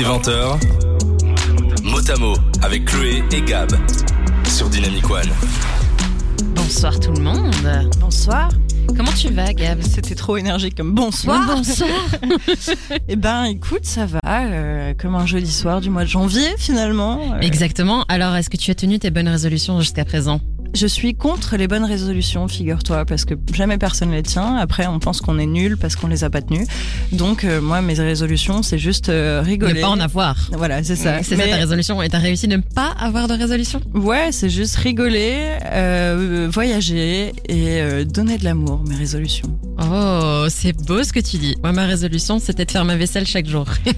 Dès 20h, Motamo avec Chloé et Gab sur Dynamic One. Bonsoir tout le monde. Bonsoir. Comment tu vas, Gab? C'était trop énergique comme bonsoir. Bonsoir. Eh ben, écoute, ça va, euh, comme un jeudi soir du mois de janvier finalement. Euh, Exactement. Alors, est-ce que tu as tenu tes bonnes résolutions jusqu'à présent? Je suis contre les bonnes résolutions, figure-toi, parce que jamais personne les tient. Après, on pense qu'on est nul parce qu'on les a pas tenues. Donc, euh, moi, mes résolutions, c'est juste euh, rigoler. Ne pas en avoir. Voilà, c'est ça. C'est ça ta résolution. Et t'as réussi de ne pas avoir de résolution? Ouais, c'est juste rigoler, euh, voyager et donner de l'amour, mes résolutions. Oh, c'est beau ce que tu dis. Moi, ma résolution, c'était de faire ma vaisselle chaque jour.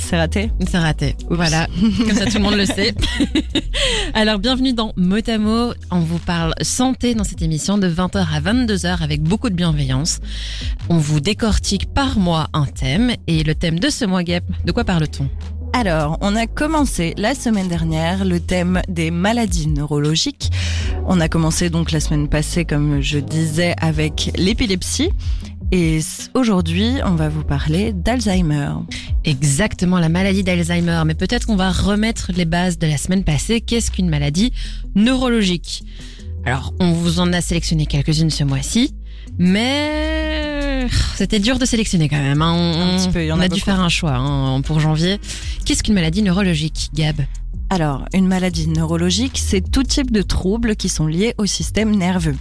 C'est raté C'est raté. Voilà. Comme ça, tout le monde le sait. Alors, bienvenue dans Motamo. On vous parle santé dans cette émission de 20h à 22h avec beaucoup de bienveillance. On vous décortique par mois un thème. Et le thème de ce mois, Gap, de quoi parle-t-on? Alors, on a commencé la semaine dernière le thème des maladies neurologiques. On a commencé donc la semaine passée, comme je disais, avec l'épilepsie. Et aujourd'hui, on va vous parler d'Alzheimer. Exactement, la maladie d'Alzheimer. Mais peut-être qu'on va remettre les bases de la semaine passée. Qu'est-ce qu'une maladie neurologique? Alors, on vous en a sélectionné quelques-unes ce mois-ci. Mais c'était dur de sélectionner quand même. hein. On, Un petit peu, il y en on a a dû faire un choix hein, pour janvier. Qu'est-ce qu'une maladie neurologique, Gab? Alors, une maladie neurologique, c'est tout type de troubles qui sont liés au système nerveux.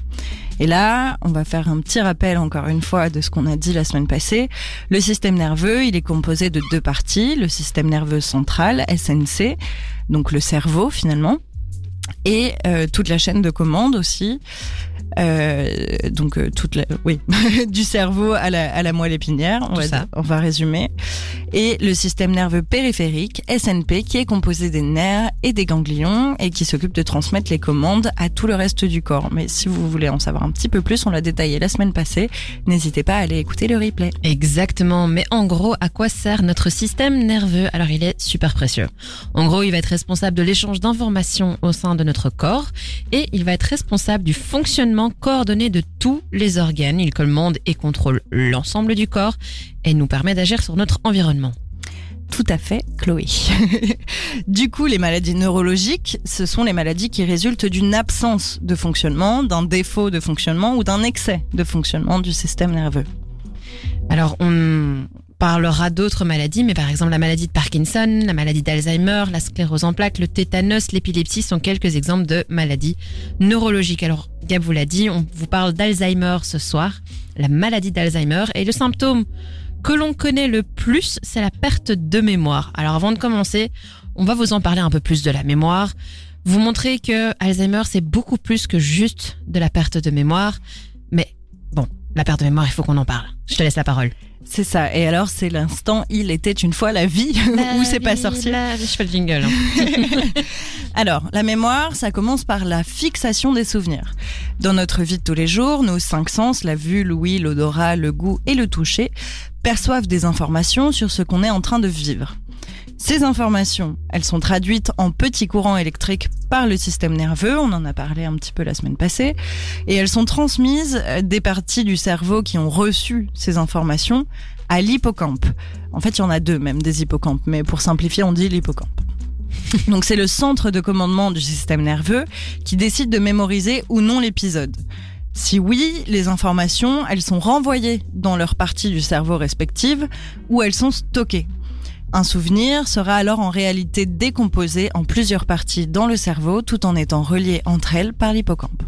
Et là, on va faire un petit rappel encore une fois de ce qu'on a dit la semaine passée. Le système nerveux, il est composé de deux parties. Le système nerveux central, SNC, donc le cerveau finalement, et euh, toute la chaîne de commande aussi. Euh, donc euh, toute la, oui, du cerveau à la, à la moelle épinière, on va résumer. Et le système nerveux périphérique, SNP, qui est composé des nerfs et des ganglions et qui s'occupe de transmettre les commandes à tout le reste du corps. Mais si vous voulez en savoir un petit peu plus, on l'a détaillé la semaine passée. N'hésitez pas à aller écouter le replay. Exactement, mais en gros, à quoi sert notre système nerveux? Alors, il est super précieux. En gros, il va être responsable de l'échange d'informations au sein de notre corps et il va être responsable du fonctionnement coordonné de tous les organes. Il commande et contrôle l'ensemble du corps et nous permet d'agir sur notre environnement. Tout à fait, Chloé. du coup, les maladies neurologiques, ce sont les maladies qui résultent d'une absence de fonctionnement, d'un défaut de fonctionnement ou d'un excès de fonctionnement du système nerveux. Alors, on parlera d'autres maladies, mais par exemple la maladie de Parkinson, la maladie d'Alzheimer, la sclérose en plaques, le tétanos, l'épilepsie sont quelques exemples de maladies neurologiques. Alors, Gab vous l'a dit, on vous parle d'Alzheimer ce soir, la maladie d'Alzheimer, et le symptôme que l'on connaît le plus, c'est la perte de mémoire. Alors, avant de commencer, on va vous en parler un peu plus de la mémoire, vous montrer que Alzheimer, c'est beaucoup plus que juste de la perte de mémoire, mais bon, la perte de mémoire, il faut qu'on en parle. Je te laisse la parole. C'est ça. Et alors, c'est l'instant Il était une fois la vie où c'est pas sorcier. La- Je fais le jingle. hein. Alors, la mémoire, ça commence par la fixation des souvenirs. Dans notre vie de tous les jours, nos cinq sens, la vue, l'ouïe, l'odorat, le goût et le toucher, perçoivent des informations sur ce qu'on est en train de vivre. Ces informations, elles sont traduites en petits courants électriques par le système nerveux, on en a parlé un petit peu la semaine passée, et elles sont transmises euh, des parties du cerveau qui ont reçu ces informations à l'hippocampe. En fait, il y en a deux même, des hippocampes, mais pour simplifier, on dit l'hippocampe. Donc c'est le centre de commandement du système nerveux qui décide de mémoriser ou non l'épisode. Si oui, les informations, elles sont renvoyées dans leur partie du cerveau respective ou elles sont stockées. Un souvenir sera alors en réalité décomposé en plusieurs parties dans le cerveau tout en étant relié entre elles par l'hippocampe.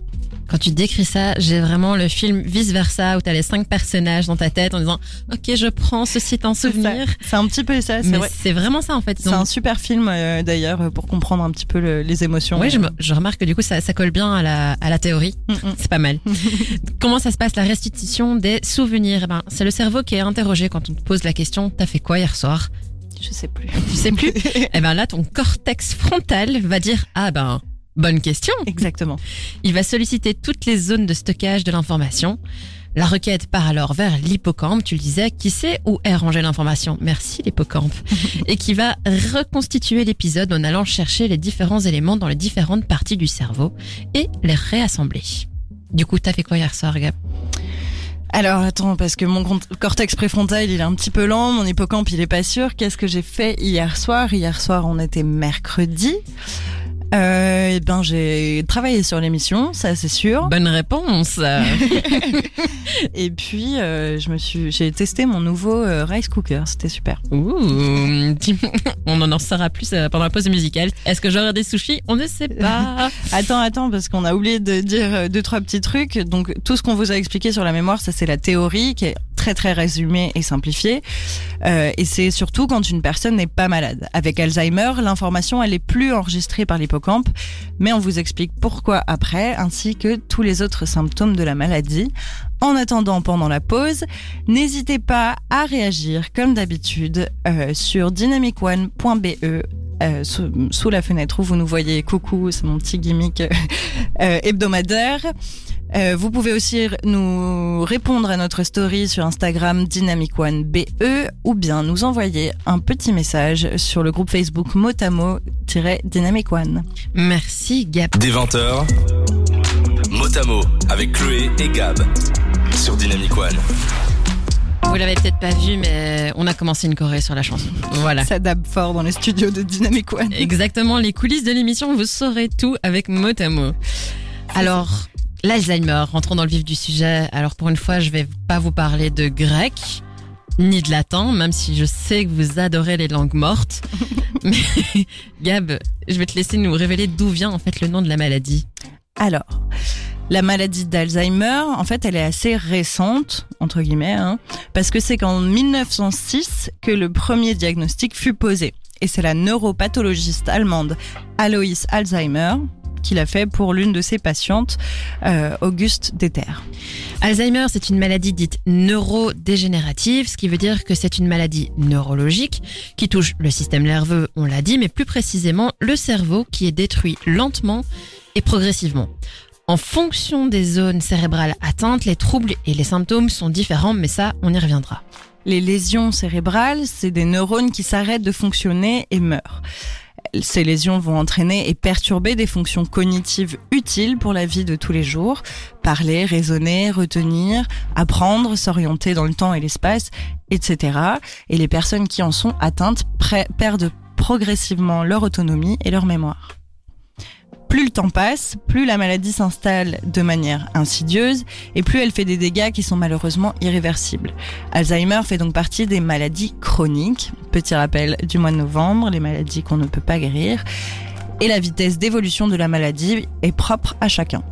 Quand tu décris ça, j'ai vraiment le film Vice Versa où t'as les cinq personnages dans ta tête en disant Ok, je prends ceci est un souvenir. C'est un petit peu ça, c'est vrai. c'est vraiment ça en fait. C'est un super film euh, d'ailleurs pour comprendre un petit peu le- les émotions. Oui, je, me- je remarque que du coup ça, ça colle bien à la, à la théorie. Mm, mm. C'est pas mal. Comment ça se passe la restitution des souvenirs? Eh ben, C'est le cerveau qui est interrogé quand on te pose la question T'as fait quoi hier soir? Je sais plus. Tu sais plus? Eh ben là, ton cortex frontal va dire Ah ben, bonne question. Exactement. Il va solliciter toutes les zones de stockage de l'information. La requête part alors vers l'hippocampe, tu le disais, qui sait où est rangée l'information. Merci l'hippocampe. et qui va reconstituer l'épisode en allant chercher les différents éléments dans les différentes parties du cerveau et les réassembler. Du coup, t'as fait quoi hier soir, Gab? Alors attends, parce que mon cortex préfrontal il est un petit peu lent, mon hippocampe il est pas sûr. Qu'est-ce que j'ai fait hier soir? Hier soir on était mercredi. Euh, eh ben, j'ai travaillé sur l'émission, ça c'est sûr. Bonne réponse. et puis, euh, je me suis, j'ai testé mon nouveau euh, rice cooker, c'était super. Ouh, on en en saura plus euh, pendant la pause musicale. Est-ce que j'aurai des sushis? On ne sait pas. attends, attends, parce qu'on a oublié de dire deux trois petits trucs. Donc, tout ce qu'on vous a expliqué sur la mémoire, ça c'est la théorie qui est très très résumée et simplifiée. Euh, et c'est surtout quand une personne n'est pas malade. Avec Alzheimer, l'information elle est plus enregistrée par l'hypocampe mais on vous explique pourquoi après, ainsi que tous les autres symptômes de la maladie. En attendant, pendant la pause, n'hésitez pas à réagir comme d'habitude euh, sur dynamicone.be euh, sous, la fenêtre où vous nous voyez. Coucou, c'est mon petit gimmick euh, hebdomadaire. Euh, vous pouvez aussi nous répondre à notre story sur Instagram dynamicone.be ou bien nous envoyer un petit message sur le groupe Facebook motamo-dynamic one. Merci Gab. Des 20 Motamo avec Chloé et Gab sur Dynamic One. Vous l'avez peut-être pas vu, mais on a commencé une choré sur la chanson. Voilà. Ça dabe fort dans les studios de Dynamic One. Exactement, les coulisses de l'émission, vous saurez tout avec Motamo. Alors, L'Alzheimer, rentrons dans le vif du sujet. Alors pour une fois, je vais pas vous parler de grec ni de latin, même si je sais que vous adorez les langues mortes. Mais Gab, je vais te laisser nous révéler d'où vient en fait le nom de la maladie. Alors, la maladie d'Alzheimer, en fait, elle est assez récente, entre guillemets, hein, parce que c'est qu'en 1906 que le premier diagnostic fut posé. Et c'est la neuropathologiste allemande Alois Alzheimer qu'il a fait pour l'une de ses patientes, euh, Auguste Deter. Alzheimer, c'est une maladie dite neurodégénérative, ce qui veut dire que c'est une maladie neurologique qui touche le système nerveux, on l'a dit, mais plus précisément le cerveau qui est détruit lentement et progressivement. En fonction des zones cérébrales atteintes, les troubles et les symptômes sont différents, mais ça, on y reviendra. Les lésions cérébrales, c'est des neurones qui s'arrêtent de fonctionner et meurent ces lésions vont entraîner et perturber des fonctions cognitives utiles pour la vie de tous les jours. Parler, raisonner, retenir, apprendre, s'orienter dans le temps et l'espace, etc. Et les personnes qui en sont atteintes perdent progressivement leur autonomie et leur mémoire. Plus le temps passe, plus la maladie s'installe de manière insidieuse et plus elle fait des dégâts qui sont malheureusement irréversibles. Alzheimer fait donc partie des maladies chroniques. Petit rappel du mois de novembre, les maladies qu'on ne peut pas guérir et la vitesse d'évolution de la maladie est propre à chacun.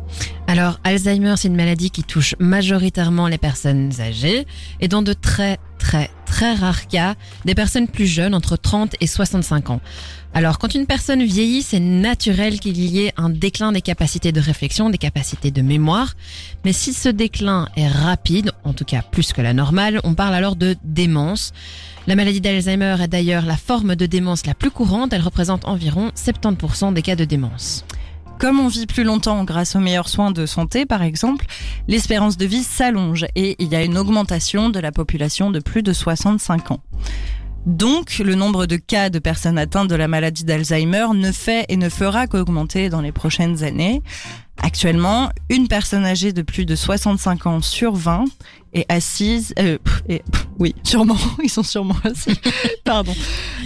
Alors, Alzheimer, c'est une maladie qui touche majoritairement les personnes âgées et dans de très, très, très rares cas, des personnes plus jeunes, entre 30 et 65 ans. Alors, quand une personne vieillit, c'est naturel qu'il y ait un déclin des capacités de réflexion, des capacités de mémoire. Mais si ce déclin est rapide, en tout cas plus que la normale, on parle alors de démence. La maladie d'Alzheimer est d'ailleurs la forme de démence la plus courante. Elle représente environ 70% des cas de démence. Comme on vit plus longtemps grâce aux meilleurs soins de santé, par exemple, l'espérance de vie s'allonge et il y a une augmentation de la population de plus de 65 ans. Donc, le nombre de cas de personnes atteintes de la maladie d'Alzheimer ne fait et ne fera qu'augmenter dans les prochaines années. Actuellement, une personne âgée de plus de 65 ans sur 20 est assise. Euh, et, oui, sûrement, ils sont sûrement assis. Pardon.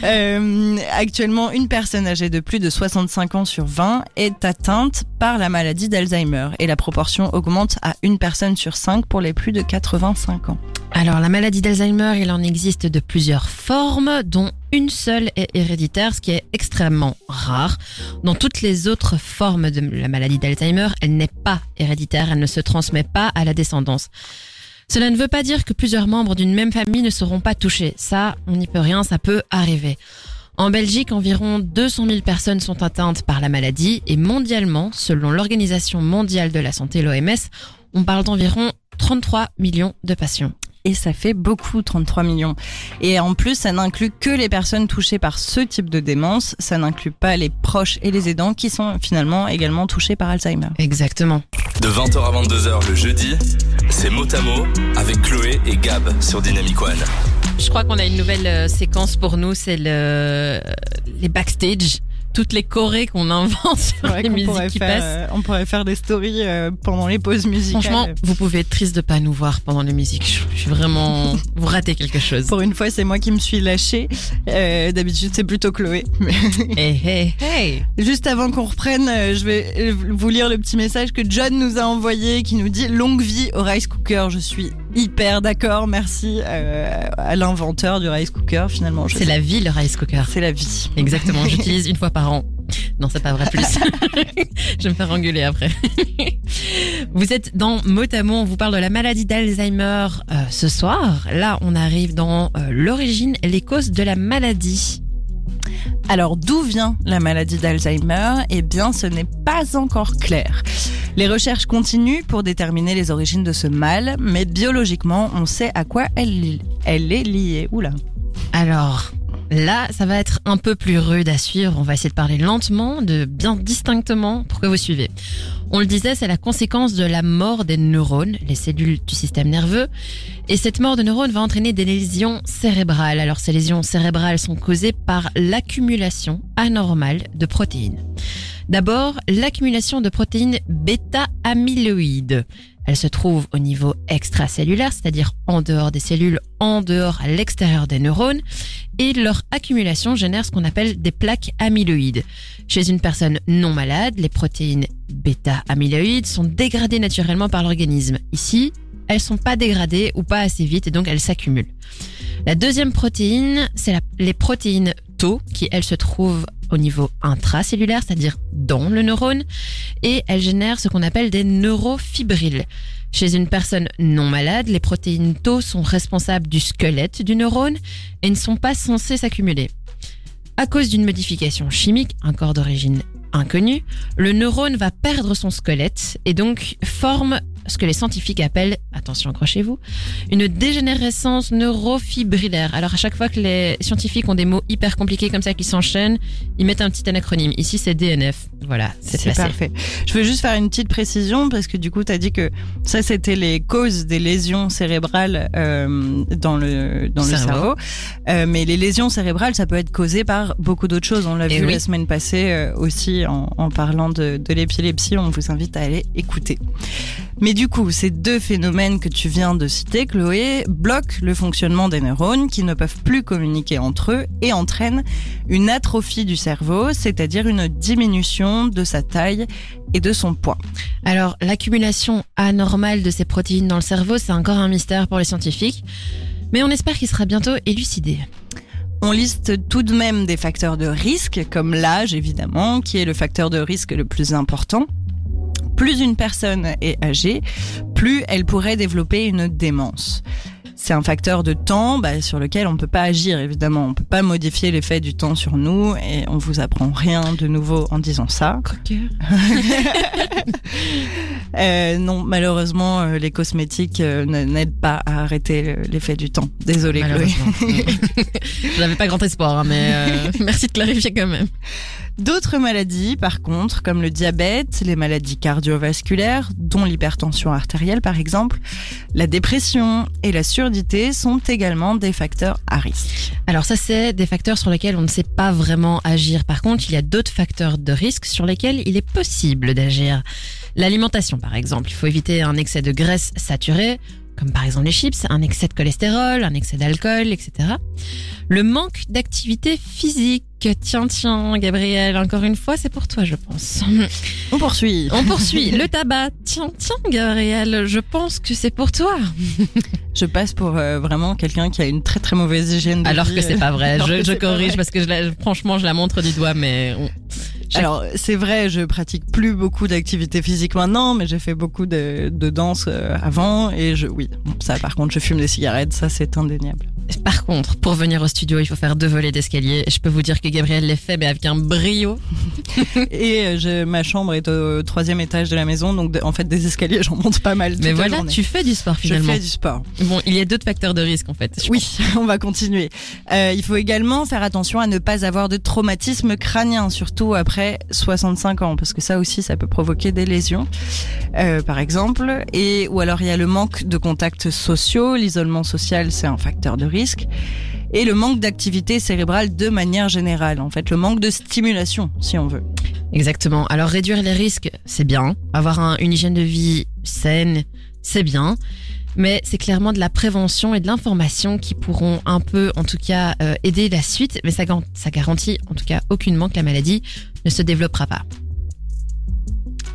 Euh, actuellement, une personne âgée de plus de 65 ans sur 20 est atteinte par la maladie d'Alzheimer et la proportion augmente à une personne sur 5 pour les plus de 85 ans. Alors, la maladie d'Alzheimer, il en existe de plusieurs formes, dont une seule est héréditaire, ce qui est extrêmement rare. Dans toutes les autres formes de la maladie d'Alzheimer, elle n'est pas héréditaire, elle ne se transmet pas à la descendance. Cela ne veut pas dire que plusieurs membres d'une même famille ne seront pas touchés. Ça, on n'y peut rien, ça peut arriver. En Belgique, environ 200 000 personnes sont atteintes par la maladie et mondialement, selon l'Organisation mondiale de la santé, l'OMS, on parle d'environ 33 millions de patients et ça fait beaucoup, 33 millions. Et en plus, ça n'inclut que les personnes touchées par ce type de démence, ça n'inclut pas les proches et les aidants qui sont finalement également touchés par Alzheimer. Exactement. De 20h à 22h le jeudi, c'est Motamo avec Chloé et Gab sur Dynamic One. Je crois qu'on a une nouvelle euh, séquence pour nous, c'est le, les backstage toutes les chorés qu'on invente sur les musiques pourrait qui faire, passent. euh, on pourrait faire des stories euh, pendant les pauses musicales. Franchement, vous pouvez être triste de pas nous voir pendant les musiques. Je, suis vraiment, vous ratez quelque chose. pour une fois, c'est moi qui me suis lâchée. Euh, D'habitude, c'est plutôt Chloé. Hey, hey, hey. Juste avant qu'on reprenne, je vais vous lire le petit message que John nous a envoyé qui nous dit longue vie au rice cooker. Je suis hyper d'accord. Merci à l'inventeur du rice cooker. Finalement, C'est la vie le rice cooker. c'est la vie. Exactement, j'utilise une fois par an. Non, c'est pas vrai plus. je vais me faire engueuler après. vous êtes dans mot à mot, on vous parle de la maladie d'Alzheimer euh, ce soir. Là, on arrive dans euh, l'origine et les causes de la maladie. Alors d'où vient la maladie d'Alzheimer? Eh bien, ce n'est pas encore clair. Les recherches continuent pour déterminer les origines de ce mal, mais biologiquement, on sait à quoi elle, elle est liée. Oula. Alors, là, ça va être un peu plus rude à suivre. On va essayer de parler lentement, de bien distinctement pour que vous suivez. On le disait, c'est la conséquence de la mort des neurones, les cellules du système nerveux. Et cette mort de neurones va entraîner des lésions cérébrales. Alors, ces lésions cérébrales sont causées par l'accumulation anormale de protéines. D'abord, l'accumulation de protéines bêta-amyloïdes. Elle se trouve au niveau extracellulaire, c'est-à-dire en dehors des cellules, en dehors à l'extérieur des neurones, et leur accumulation génère ce qu'on appelle des plaques amyloïdes. Chez une personne non malade, les protéines bêta-amyloïdes sont dégradées naturellement par l'organisme. Ici, elles sont pas dégradées ou pas assez vite et donc elles s'accumulent. La deuxième protéine, c'est les protéines Tau qui, elles, se trouvent au niveau intracellulaire, c'est-à-dire dans le neurone, et elles génèrent ce qu'on appelle des neurofibrilles. Chez une personne non malade, les protéines Tau sont responsables du squelette du neurone et ne sont pas censées s'accumuler. À cause d'une modification chimique, un corps d'origine inconnu, le neurone va perdre son squelette et donc forme ce que les scientifiques appellent, attention accrochez-vous, une dégénérescence neurofibrillaire. Alors à chaque fois que les scientifiques ont des mots hyper compliqués comme ça qui s'enchaînent, ils mettent un petit anacronyme. Ici c'est DNF. Voilà, c'est parfait. Je veux juste faire une petite précision parce que du coup, tu as dit que ça, c'était les causes des lésions cérébrales euh, dans le, dans le Cerveau. cerveau. Euh, mais les lésions cérébrales, ça peut être causé par beaucoup d'autres choses. On l'a vu oui. la semaine passée euh, aussi en, en parlant de, de l'épilepsie. On vous invite à aller écouter. Mais du coup, ces deux phénomènes que tu viens de citer, Chloé, bloquent le fonctionnement des neurones qui ne peuvent plus communiquer entre eux et entraînent une atrophie du cerveau, c'est-à-dire une diminution de sa taille et de son poids. Alors, l'accumulation anormale de ces protéines dans le cerveau, c'est encore un mystère pour les scientifiques, mais on espère qu'il sera bientôt élucidé. On liste tout de même des facteurs de risque, comme l'âge évidemment, qui est le facteur de risque le plus important. Plus une personne est âgée, plus elle pourrait développer une démence. C'est un facteur de temps bah, sur lequel on peut pas agir évidemment. On peut pas modifier l'effet du temps sur nous et on vous apprend rien de nouveau en disant ça. Euh, non, malheureusement, euh, les cosmétiques euh, ne- n'aident pas à arrêter euh, l'effet du temps. Désolée Chloé. J'avais pas grand espoir, hein, mais merci de clarifier quand même. D'autres maladies, par contre, comme le diabète, les maladies cardiovasculaires, dont l'hypertension artérielle par exemple, la dépression et la surdité sont également des facteurs à risque. Alors ça, c'est des facteurs sur lesquels on ne sait pas vraiment agir. Par contre, il y a d'autres facteurs de risque sur lesquels il est possible d'agir. L'alimentation, par exemple. Il faut éviter un excès de graisse saturée, comme par exemple les chips, un excès de cholestérol, un excès d'alcool, etc. Le manque d'activité physique. Tiens, tiens, Gabriel, encore une fois, c'est pour toi, je pense. On poursuit. On poursuit. Le tabac. Tiens, tiens, Gabriel, je pense que c'est pour toi. Je passe pour euh, vraiment quelqu'un qui a une très très mauvaise hygiène de Alors vie. que c'est pas vrai. Je, corrige vrai. parce que je la- franchement, je la montre du doigt, mais on- Alors c'est vrai, je pratique plus beaucoup d'activités physiques maintenant, mais j'ai fait beaucoup de, de danse euh, avant et je oui, ça par contre je fume des cigarettes, ça c'est indéniable. Par contre, pour venir au studio, il faut faire deux volets d'escalier. Je peux vous dire que Gabriel les fait, mais avec un brio. Et euh, je, ma chambre est au troisième étage de la maison, donc de- en fait des escaliers j'en monte pas mal. toute Mais la voilà, journée. tu fais du sport je finalement. fais du sport. Bon, il y a d'autres facteurs de risque en fait. je Oui, on va continuer. Euh, il faut également faire attention à ne pas avoir de traumatisme crânien, surtout après 65 ans, parce que ça aussi, ça peut provoquer des lésions, euh, par exemple. Et ou alors il y a le manque de contacts sociaux. L'isolement social, c'est un facteur de risque. Et le manque d'activité cérébrale de manière générale, en fait, le manque de stimulation, si on veut. Exactement. Alors réduire les risques, c'est bien. Avoir un- une hygiène de vie saine, c'est bien. Mais c'est clairement de la prévention et de l'information qui pourront un peu, en tout cas, euh, aider la suite. Mais ça garantit, en tout cas, aucunement que la maladie ne se développera pas.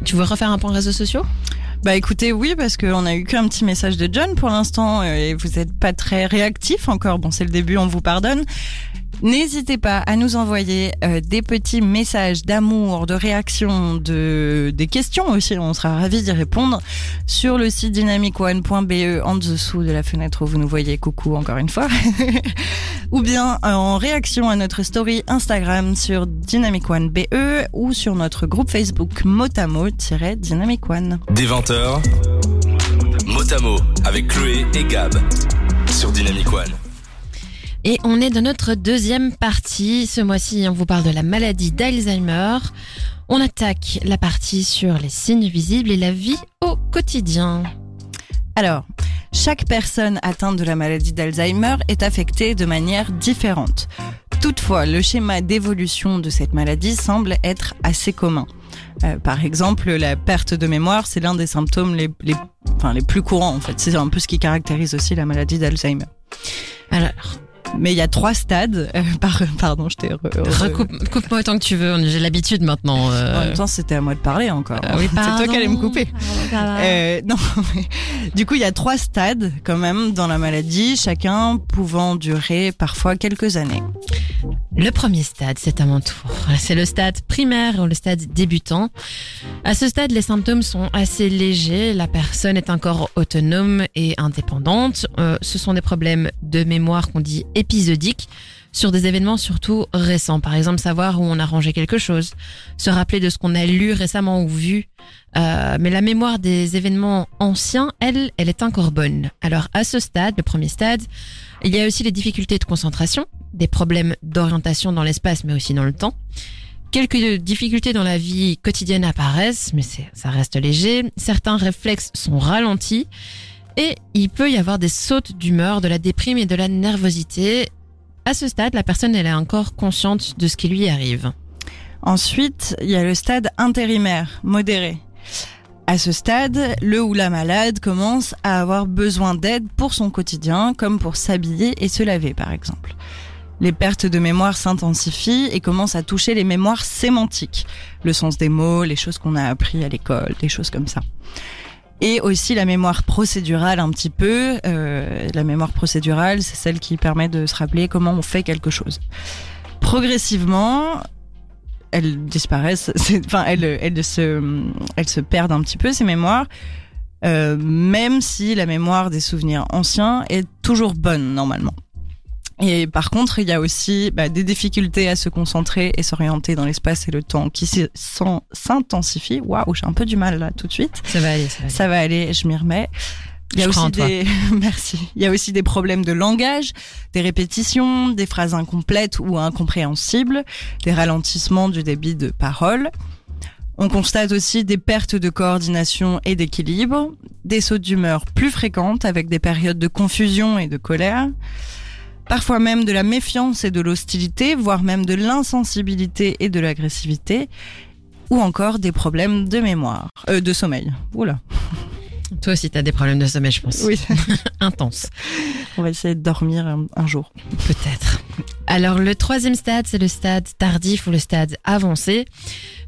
Tu veux refaire un point réseaux sociaux? Bah écoutez, oui, parce qu'on a eu qu'un petit message de John pour l'instant euh, et vous n'êtes pas très réactif encore. Bon, c'est le début, on vous pardonne. N'hésitez pas à nous envoyer euh, des petits messages d'amour, de réaction, de des questions aussi. On sera ravis d'y répondre sur le site dynamicone.be en dessous de la fenêtre où vous nous voyez. Coucou encore une fois. ou bien euh, en réaction à notre story Instagram sur dynamicone.be ou sur notre groupe Facebook motamo-dynamicone. Des 20h, Motamo avec Chloé et Gab sur Dynamic One. Et on est dans notre deuxième partie. Ce mois-ci, on vous parle de la maladie d'Alzheimer. On attaque la partie sur les signes visibles et la vie au quotidien. Alors, chaque personne atteinte de la maladie d'Alzheimer est affectée de manière différente. Toutefois, le schéma d'évolution de cette maladie semble être assez commun. Euh, par exemple, la perte de mémoire, c'est l'un des symptômes les, les, enfin, les plus courants en fait. C'est un peu ce qui caractérise aussi la maladie d'Alzheimer. Alors, Mais il y a trois stades. euh, par, pardon, je t'ai... re- re- recoupe, coupe-moi autant que tu veux. J'ai l'habitude maintenant. euh. En même temps, c'était à moi de parler encore. Euh, oui, c'est toi qui allais me couper. pardon. Euh, non, mais du coup, il y a trois stades quand même dans la maladie, chacun pouvant durer parfois quelques années. Le premier stade, c'est à mon tour. C'est le stade primaire ou le stade débutant. À ce stade, les symptômes sont assez légers. La personne est encore autonome et indépendante. Euh, ce sont des problèmes de mémoire qu'on dit épisodiques sur des événements surtout récents. Par exemple, savoir où on a rangé quelque chose, se rappeler de ce qu'on a lu récemment ou vu. Euh, mais la mémoire des événements anciens, elle, elle est encore bonne. Alors à ce stade, le premier stade, il y a aussi les difficultés de concentration, des problèmes d'orientation dans l'espace mais aussi dans le temps. Quelques difficultés dans la vie quotidienne apparaissent, mais ça reste léger. Certains réflexes sont ralentis et il peut y avoir des sautes d'humeur, de la déprime et de la nervosité. À ce stade, la personne elle est encore consciente de ce qui lui arrive. Ensuite, il y a le stade intérimaire, modéré. À ce stade, le ou la malade commence à avoir besoin d'aide pour son quotidien, comme pour s'habiller et se laver par exemple. Les pertes de mémoire s'intensifient et commencent à toucher les mémoires sémantiques, le sens des mots, les choses qu'on a appris à l'école, des choses comme ça. Et aussi la mémoire procédurale un petit peu. Euh, la mémoire procédurale, c'est celle qui permet de se rappeler comment on fait quelque chose. Progressivement, elles disparaissent, enfin elles, elles, se, elles se perdent un petit peu ces mémoires, euh, même si la mémoire des souvenirs anciens est toujours bonne normalement. Et par contre, il y a aussi bah, des difficultés à se concentrer et s'orienter dans l'espace et le temps qui s'intensifient. Waouh, j'ai un peu du mal là tout de suite. Ça va aller, ça va aller. Ça va aller, je m'y remets. Il y a Je aussi des merci. Il y a aussi des problèmes de langage, des répétitions, des phrases incomplètes ou incompréhensibles, des ralentissements du débit de parole. On constate aussi des pertes de coordination et d'équilibre, des sauts d'humeur plus fréquentes avec des périodes de confusion et de colère, parfois même de la méfiance et de l'hostilité, voire même de l'insensibilité et de l'agressivité, ou encore des problèmes de mémoire, euh, de sommeil. Oula. Toi aussi, t'as des problèmes de sommeil, je pense. Oui. Intense. On va essayer de dormir un, un jour. Peut-être. Alors le troisième stade, c'est le stade tardif ou le stade avancé.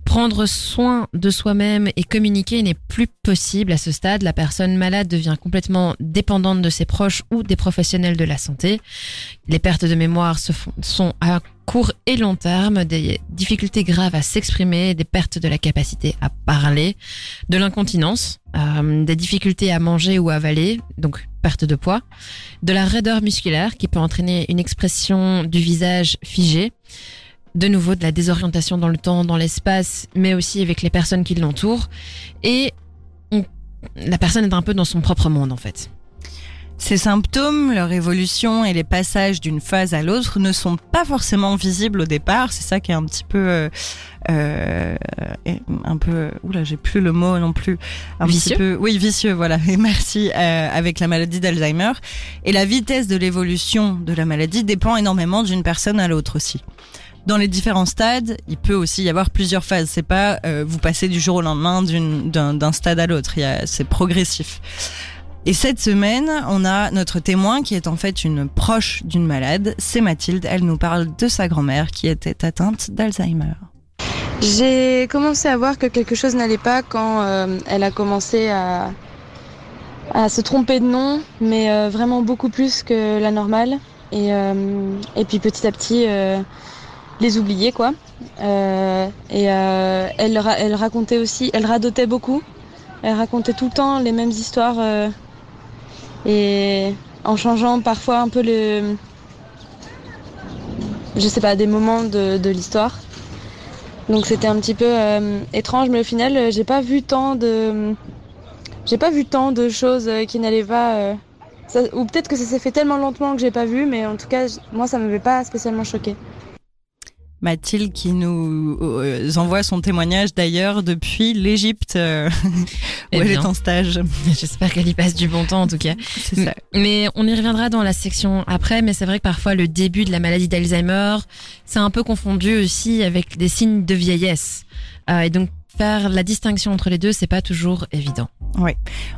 Prendre soin de soi-même et communiquer n'est plus possible à ce stade. La personne malade devient complètement dépendante de ses proches ou des professionnels de la santé. Les pertes de mémoire se font, sont à court et long terme, des difficultés graves à s'exprimer, des pertes de la capacité à parler, de l'incontinence, euh, des difficultés à manger ou avaler, donc perte de poids, de la raideur musculaire qui peut entraîner une expression du visage figée, de nouveau de la désorientation dans le temps, dans l'espace, mais aussi avec les personnes qui l'entourent. Et la personne est un peu dans son propre monde en fait. Ces symptômes, leur évolution et les passages d'une phase à l'autre ne sont pas forcément visibles au départ. C'est ça qui est un petit peu, euh, euh, un peu, oula, j'ai plus le mot non plus. Un Vicieux petit peu, oui, vicieux, voilà. Et merci. euh, avec la maladie d'Alzheimer et la vitesse de l'évolution de la maladie dépend énormément d'une personne à l'autre aussi. Dans les différents stades, il peut aussi y avoir plusieurs phases. C'est pas euh, vous passez du jour au lendemain d'une- d'un d'un stade à l'autre. Il y a- C'est progressif. Et cette semaine, on a notre témoin qui est en fait une proche d'une malade. C'est Mathilde. Elle nous parle de sa grand-mère qui était atteinte d'Alzheimer. J'ai commencé à voir que quelque chose n'allait pas quand euh, elle a commencé à, se tromper de nom, mais euh, vraiment beaucoup plus que la normale. Et, euh, puis petit à petit, les oublier quoi. Et elle, elle racontait aussi, elle radotait beaucoup. Elle racontait tout le temps les mêmes histoires et en changeant parfois un peu le, je sais pas, des moments de, de l'histoire. Donc c'était un petit peu euh, étrange, mais au final, euh, j'ai pas vu tant de, j'ai pas vu tant de choses euh, qui n'allaient pas. ou peut-être que ça s'est fait tellement lentement que j'ai pas vu, mais en tout cas, moi, ça m'avait pas spécialement choqué. Mathilde qui nous euh, envoie son témoignage d'ailleurs depuis l'Égypte euh, où Eh elle bien. est en stage. J'espère qu'elle y passe du bon temps en tout cas. C'est ça. Mais on y reviendra dans la section après, mais c'est vrai que parfois le début de la maladie d'Alzheimer, c'est un peu confondu aussi avec des signes de vieillesse. Euh, et donc faire la distinction entre les deux, c'est pas toujours évident.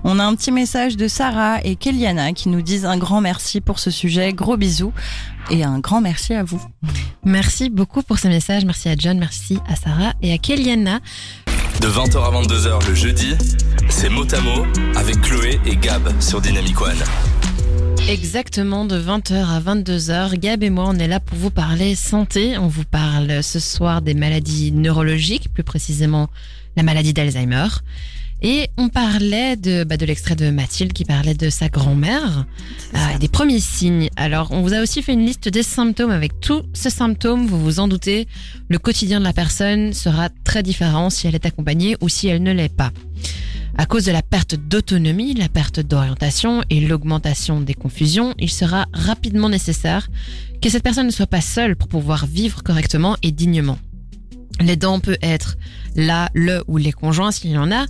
On a un petit message de Sarah et Kéliana qui nous disent un grand merci pour ce sujet. Gros bisous et un grand merci à vous. Merci beaucoup pour ce message. Merci à John, merci à Sarah et à Kéliana. De 20h à 22h le jeudi, c'est mot à mot avec Chloé et Gab sur Dynamic One. Exactement de 20h à 22h, Gab et moi on est là pour vous parler santé. On vous parle ce soir des maladies neurologiques, plus précisément la maladie d'Alzheimer. Et on parlait de, bah, de l'extrait de Mathilde qui parlait de sa grand-mère, euh, et des premiers signes. Alors on vous a aussi fait une liste des symptômes. Avec tous ces symptômes, vous vous en doutez, le quotidien de la personne sera très différent si elle est accompagnée ou si elle ne l'est pas. À cause de la perte d'autonomie, la perte d'orientation et l'augmentation des confusions, il sera rapidement nécessaire que cette personne ne soit pas seule pour pouvoir vivre correctement et dignement. L'aidant peut être là, le ou les conjoints s'il y en a,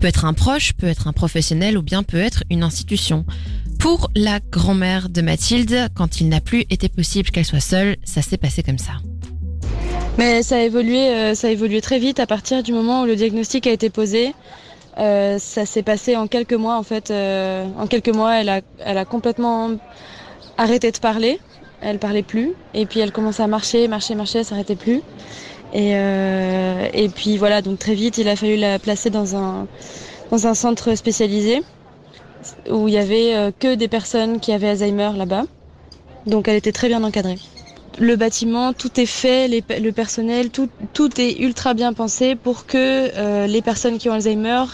peut être un proche, peut être un professionnel ou bien peut être une institution. Pour la grand-mère de Mathilde, quand il n'a plus été possible qu'elle soit seule, ça s'est passé comme ça. Mais ça a évolué, euh, ça a évolué très vite à partir du moment où le diagnostic a été posé. Euh, ça s'est passé en quelques mois en fait. euh, en quelques mois, elle a, elle a complètement arrêté de parler. Elle parlait plus. Et puis elle commençait à marcher, marcher, marcher, elle s'arrêtait plus. Et, euh, et puis voilà, donc très vite, il a fallu la placer dans un, dans un centre spécialisé où il y avait euh, que des personnes qui avaient Alzheimer là-bas. Donc elle était très bien encadrée. Le bâtiment, tout est fait, le personnel, tout, tout est ultra bien pensé pour que euh, les personnes qui ont Alzheimer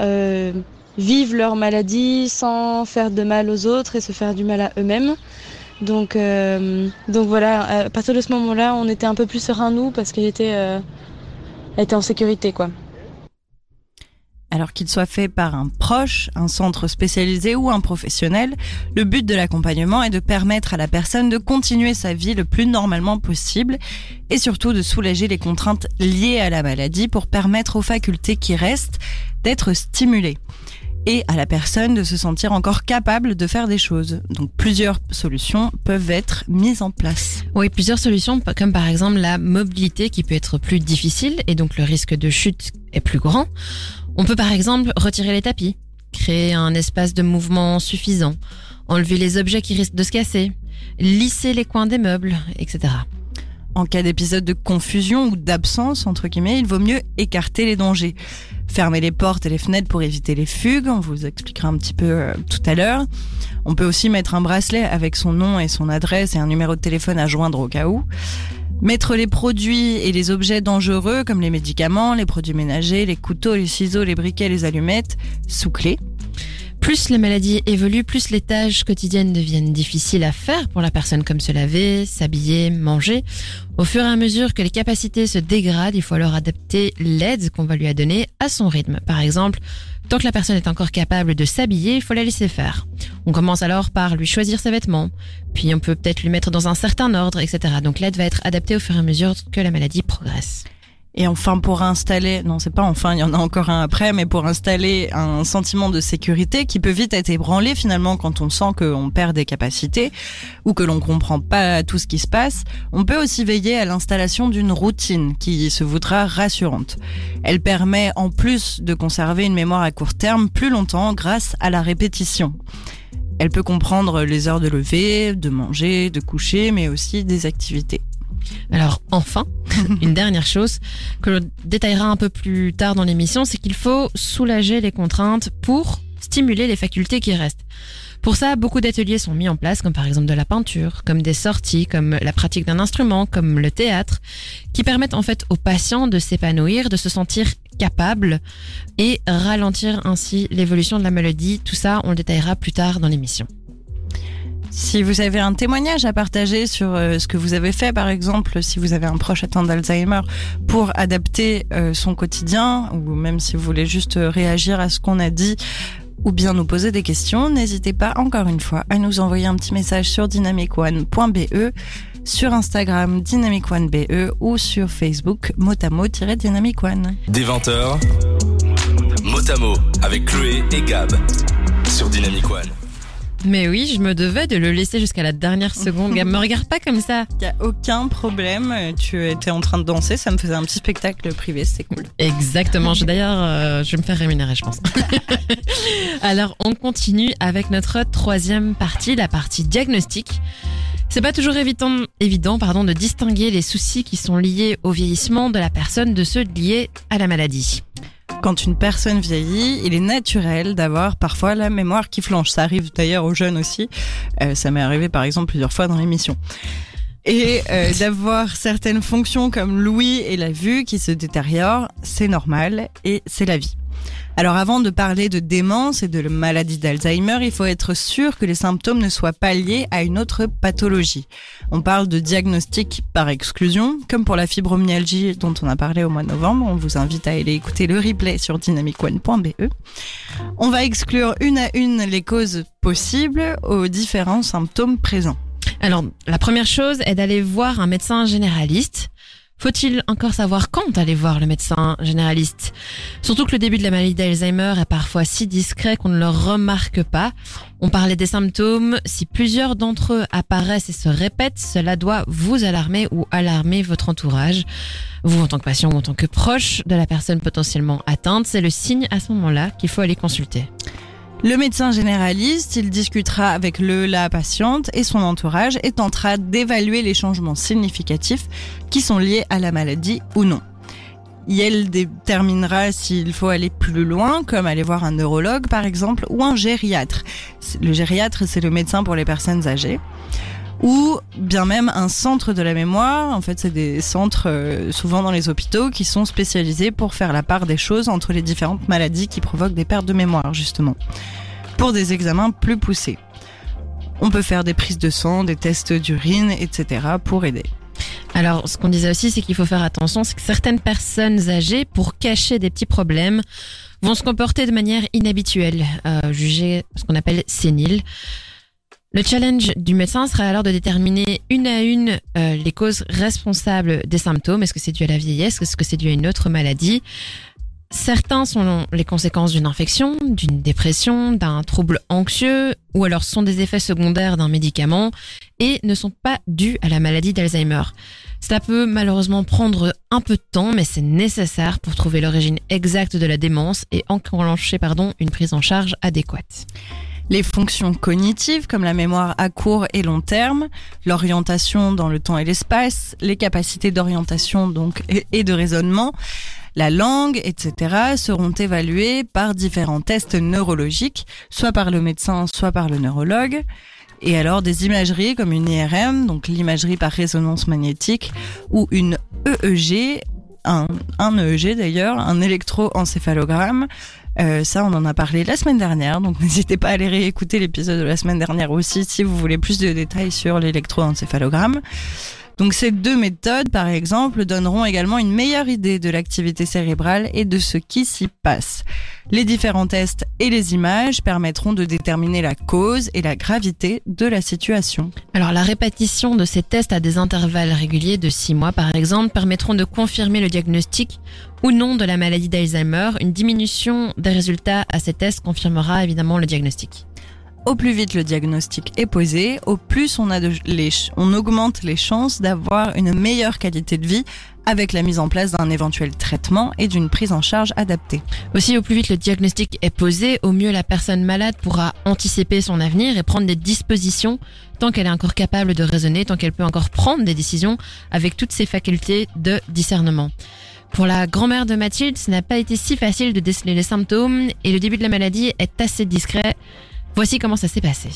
euh, vivent leur maladie sans faire de mal aux autres et se faire du mal à eux-mêmes. Donc, euh, donc voilà, à partir de ce moment-là, on était un peu plus serein nous parce qu'elle était, était en sécurité quoi. Alors qu'il soit fait par un proche, un centre spécialisé ou un professionnel, le but de l'accompagnement est de permettre à la personne de continuer sa vie le plus normalement possible et surtout de soulager les contraintes liées à la maladie pour permettre aux facultés qui restent d'être stimulées et à la personne de se sentir encore capable de faire des choses. Donc plusieurs solutions peuvent être mises en place. Oui, plusieurs solutions, comme par exemple la mobilité qui peut être plus difficile et donc le risque de chute est plus grand. On peut par exemple retirer les tapis, créer un espace de mouvement suffisant, enlever les objets qui risquent de se casser, lisser les coins des meubles, etc. En cas d'épisode de confusion ou d'absence, entre guillemets, il vaut mieux écarter les dangers. Fermer les portes et les fenêtres pour éviter les fugues, on vous expliquera un petit peu euh, tout à l'heure. On peut aussi mettre un bracelet avec son nom et son adresse et un numéro de téléphone à joindre au cas où. Mettre les produits et les objets dangereux comme les médicaments, les produits ménagers, les couteaux, les ciseaux, les briquets, les allumettes sous clé. Plus la maladie évolue, plus les tâches quotidiennes deviennent difficiles à faire pour la personne comme se laver, s'habiller, manger. Au fur et à mesure que les capacités se dégradent, il faut alors adapter l'aide qu'on va lui donner à son rythme. Par exemple, tant que la personne est encore capable de s'habiller, il faut la laisser faire. On commence alors par lui choisir ses vêtements, puis on peut peut-être lui mettre dans un certain ordre, etc. Donc l'aide va être adaptée au fur et à mesure que la maladie progresse. Et enfin, pour installer, non, c'est pas enfin, il y en a encore un après, mais pour installer un sentiment de sécurité qui peut vite être ébranlé finalement quand on sent qu'on perd des capacités ou que l'on comprend pas tout ce qui se passe, on peut aussi veiller à l'installation d'une routine qui se voudra rassurante. Elle permet en plus de conserver une mémoire à court terme plus longtemps grâce à la répétition. Elle peut comprendre les heures de lever, de manger, de coucher, mais aussi des activités. Alors enfin, une dernière chose que l'on détaillera un peu plus tard dans l'émission, c'est qu'il faut soulager les contraintes pour stimuler les facultés qui restent. Pour ça, beaucoup d'ateliers sont mis en place, comme par exemple de la peinture, comme des sorties, comme la pratique d'un instrument, comme le théâtre, qui permettent en fait aux patients de s'épanouir, de se sentir capables et ralentir ainsi l'évolution de la maladie. Tout ça, on le détaillera plus tard dans l'émission. Si vous avez un témoignage à partager sur euh, ce que vous avez fait, par exemple, si vous avez un proche atteint d'Alzheimer, pour adapter euh, son quotidien, ou même si vous voulez juste euh, réagir à ce qu'on a dit, ou bien nous poser des questions, n'hésitez pas encore une fois à nous envoyer un petit message sur dynamicone.be, sur Instagram dynamicone.be ou sur Facebook motamo-dynamicone. Des 20h, Motamo avec Chloé et Gab sur Dynamic One. Mais oui, je me devais de le laisser jusqu'à la dernière seconde. Gab, me regarde pas comme ça. Il n'y a aucun problème, tu étais en train de danser, ça me faisait un petit spectacle privé, c'est cool. Exactement. Je- D'ailleurs, euh, je vais me faire rémunérer, je pense. Alors, on continue avec notre troisième partie, la partie diagnostic. C'est pas toujours évident, évident pardon, de distinguer les soucis qui sont liés au vieillissement de la personne de ceux liés à la maladie. Quand une personne vieillit, il est naturel d'avoir parfois la mémoire qui flanche. Ça arrive d'ailleurs aux jeunes aussi. Euh, ça m'est arrivé par exemple plusieurs fois dans l'émission. Et euh, d'avoir certaines fonctions comme l'ouïe et la vue qui se détériorent, c'est normal et c'est la vie. Alors avant de parler de démence et de la maladie d'Alzheimer, il faut être sûr que les symptômes ne soient pas liés à une autre pathologie. On parle de diagnostic par exclusion, comme pour la fibromyalgie dont on a parlé au mois de novembre. On vous invite à aller écouter le replay sur dynamicone.be. On va exclure une à une les causes possibles aux différents symptômes présents. Alors, la première chose est d'aller voir un médecin généraliste. Faut-il encore savoir quand aller voir le médecin généraliste? Surtout que le début de la maladie d'Alzheimer est parfois si discret qu'on ne le remarque pas. On parlait des symptômes. Si plusieurs d'entre eux apparaissent et se répètent, cela doit vous alarmer ou alarmer votre entourage. Vous, en tant que patient ou en tant que proche de la personne potentiellement atteinte, c'est le signe à ce moment-là qu'il faut aller consulter. Le médecin généraliste, il discutera avec le la patiente et son entourage et tentera d'évaluer les changements significatifs qui sont liés à la maladie ou non. Elle déterminera s'il faut aller plus loin, comme aller voir un neurologue par exemple, ou un gériatre. Le gériatre, c'est le médecin pour les personnes âgées. Ou bien même un centre de la mémoire. En fait, c'est des centres euh, souvent dans les hôpitaux qui sont spécialisés pour faire la part des choses entre les différentes maladies qui provoquent des pertes de mémoire, justement. Pour des examens plus poussés. On peut faire des prises de sang, des tests d'urine, etc. pour aider. Alors, ce qu'on disait aussi, c'est qu'il faut faire attention, c'est que certaines personnes âgées, pour cacher des petits problèmes, vont se comporter de manière inhabituelle, euh, jugées ce qu'on appelle séniles. Le challenge du médecin sera alors de déterminer une à une euh, les causes responsables des symptômes. Est-ce que c'est dû à la vieillesse? Est-ce que c'est dû à une autre maladie? Certains sont les conséquences d'une infection, d'une dépression, d'un trouble anxieux, ou alors sont des effets secondaires d'un médicament et ne sont pas dus à la maladie d'Alzheimer. Cela peut malheureusement prendre un peu de temps, mais c'est nécessaire pour trouver l'origine exacte de la démence et enclencher pardon, une prise en charge adéquate. Les fonctions cognitives comme la mémoire à court et long terme, l'orientation dans le temps et l'espace, les capacités d'orientation donc et- de raisonnement, la langue, etc. seront évaluées par différents tests neurologiques, soit par le médecin, soit par le neurologue. Et alors des imageries comme une IRM, donc l'imagerie par résonance magnétique, ou une EEG, un, un EEG d'ailleurs, un électroencéphalogramme, Euh, ça, on en a parlé la semaine dernière, donc n'hésitez pas à aller réécouter l'épisode de la semaine dernière aussi si vous voulez plus de détails sur l'électroencéphalogramme. Donc ces deux méthodes, par exemple, donneront également une meilleure idée de l'activité cérébrale et de ce qui s'y passe. Les différents tests et les images permettront de déterminer la cause et la gravité de la situation. Alors la répétition de ces tests à des intervalles réguliers de 6 mois par exemple permettront de confirmer le diagnostic ou non de la maladie d'Alzheimer. Une diminution des résultats à ces tests confirmera évidemment le diagnostic. Au plus vite le diagnostic est posé, au plus on, a de, on augmente les chances d'avoir une meilleure qualité de vie avec la mise en place d'un éventuel traitement et d'une prise en charge adaptée. Aussi, au plus vite le diagnostic est posé, au mieux la personne malade pourra anticiper son avenir et prendre des dispositions tant qu'elle est encore capable de raisonner, tant qu'elle peut encore prendre des décisions avec toutes ses facultés de discernement. Pour la grand-mère de Mathilde, ce n'a pas été si facile de déceler les symptômes et le début de la maladie est assez discret. Voici comment ça s'est passé.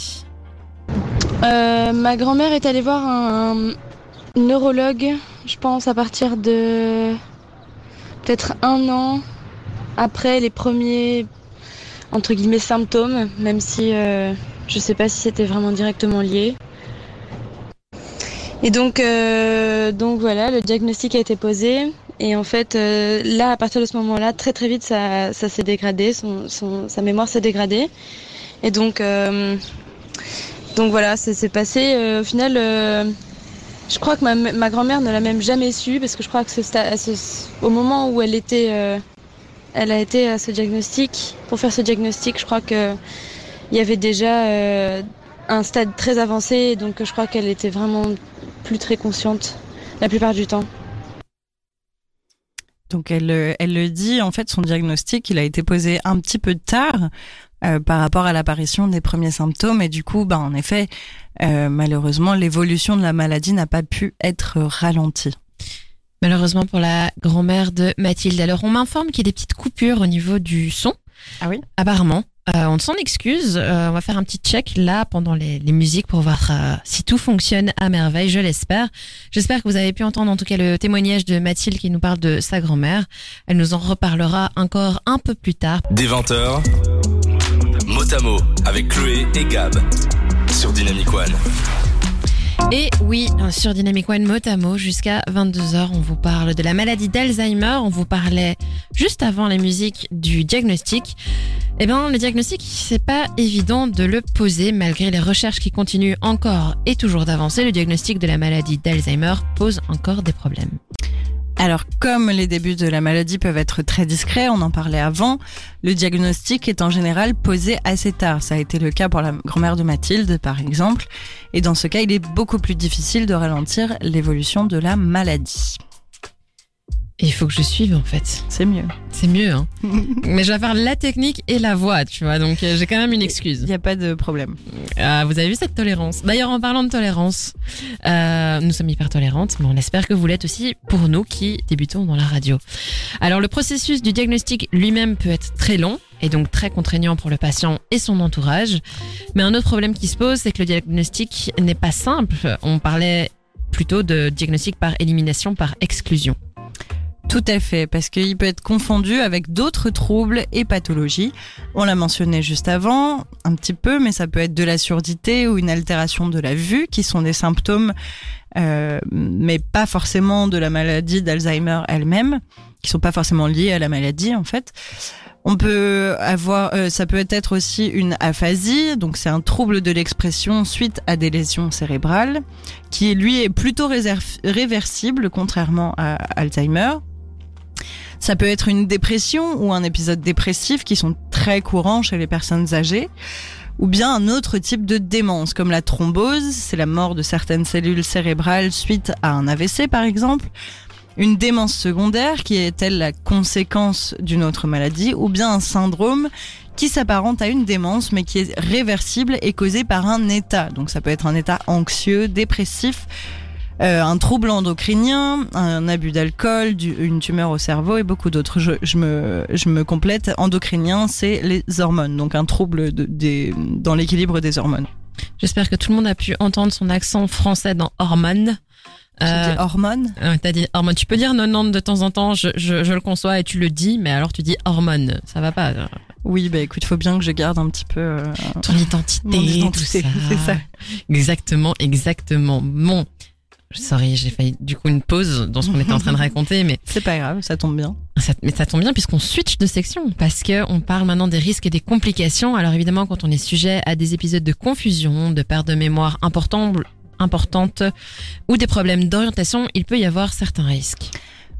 Euh, ma grand-mère est allée voir un, neurologue, je pense à partir de peut-être un an après les premiers entre guillemets symptômes, même si euh, je ne sais pas si c'était vraiment directement lié. Et donc, euh, donc voilà, le diagnostic a été posé. Et en fait, là, à partir de ce moment-là, très très vite, ça, s'est dégradé, sa mémoire s'est dégradée. Et donc, euh, donc voilà, ça s'est passé. Euh, au final, euh, je crois que ma, ma grand-mère ne l'a même jamais su parce que je crois que ce, au moment où elle était, elle a été à ce diagnostic, pour faire ce diagnostic, je crois que il y avait déjà un stade très avancé, donc je crois qu'elle était vraiment plus très consciente la plupart du temps. Donc elle, elle le dit, en fait, son diagnostic, il a été posé un petit peu tard, euh, par rapport à l'apparition des premiers symptômes et du coup, bah en effet, euh, malheureusement, l'évolution de la maladie n'a pas pu être ralentie. Malheureusement pour la grand-mère de Mathilde. Alors on m'informe qu'il y a des petites coupures au niveau du son. Ah oui? Apparemment. Euh, on s'en excuse. on va faire un petit check là pendant les, les musiques pour voir si tout fonctionne à merveille. Je l'espère. J'espère que vous avez pu entendre en tout cas le témoignage de Mathilde qui nous parle de sa grand-mère. Elle nous en reparlera encore un peu plus tard. Des 20 Motamo avec Chloé et Gab sur Dynamic One. Et oui, sur Dynamic One Motamo, jusqu'à 22h, on vous parle de la maladie d'Alzheimer. On vous parlait juste avant la musique du diagnostic. Eh bien, le diagnostic, c'est pas évident de le poser malgré les recherches qui continuent encore et toujours d'avancer. Le diagnostic de la maladie d'Alzheimer pose encore des problèmes. Alors, comme les débuts de la maladie peuvent être très discrets, on en parlait avant, le diagnostic est en général posé assez tard. Ça a été le cas pour la grand-mère de Mathilde, par exemple. Et dans ce cas, il est beaucoup plus difficile de ralentir l'évolution de la maladie. Et il faut que je suive en fait. C'est mieux. C'est mieux, hein. Mais je vais faire la technique et la voix, tu vois. Donc euh, j'ai quand même une excuse. Il n'y a pas de problème. Ah, vous avez vu cette tolérance? D'ailleurs, en parlant de tolérance, euh, nous sommes hyper tolérantes, mais on espère que vous l'êtes aussi pour nous qui débutons dans la radio. Alors le processus du diagnostic lui-même peut être très long et donc très contraignant pour le patient et son entourage. Mais un autre problème qui se pose, c'est que le diagnostic n'est pas simple. On parlait plutôt de diagnostic par élimination, par exclusion. Tout à fait, parce qu'il peut être confondu avec d'autres troubles et pathologies. On l'a mentionné juste avant, un petit peu, mais ça peut être de la surdité ou une altération de la vue, qui sont des symptômes, euh, mais pas forcément de la maladie d'Alzheimer elle-même, qui sont pas forcément liés à la maladie en fait. On peut avoir, euh, ça peut être aussi une aphasie, donc c'est un trouble de l'expression suite à des lésions cérébrales, qui lui est plutôt réversible contrairement à Alzheimer. Ça peut être une dépression ou un épisode dépressif qui sont très courants chez les personnes âgées ou bien un autre type de démence comme la thrombose, c'est la mort de certaines cellules cérébrales suite à un AVC par exemple, une démence secondaire qui est-elle la conséquence d'une autre maladie ou bien un syndrome qui s'apparente à une démence mais qui est réversible et causé par un état. Donc ça peut être un état anxieux, dépressif, euh, un trouble endocrinien, un abus d'alcool, une tumeur au cerveau et beaucoup d'autres. Je, me, je me complète. Endocrinien, c'est les hormones, donc un trouble de, des, dans l'équilibre des hormones. J'espère que tout le monde a pu entendre son accent français dans hormones. Euh, hormones T'as dit hormones. Tu peux dire non, non de temps en temps, je, je, je, le conçois et tu le dis, mais alors tu dis hormones. Ça va pas. Oui, bah écoute, faut bien que je garde un petit peu euh, Ton identité, tout ça. C'est ça. Exactement, exactement. Bon, sorry, j'ai failli du coup une pause dans ce qu'on était en train de raconter, mais C'est pas grave, ça tombe bien. ça, mais ça tombe bien puisqu'on switch de section parce que on parle maintenant des risques et des complications. Alors évidemment, quand on est sujet à des épisodes de confusion, de perte de mémoire importante, importante ou des problèmes d'orientation, il peut y avoir certains risques.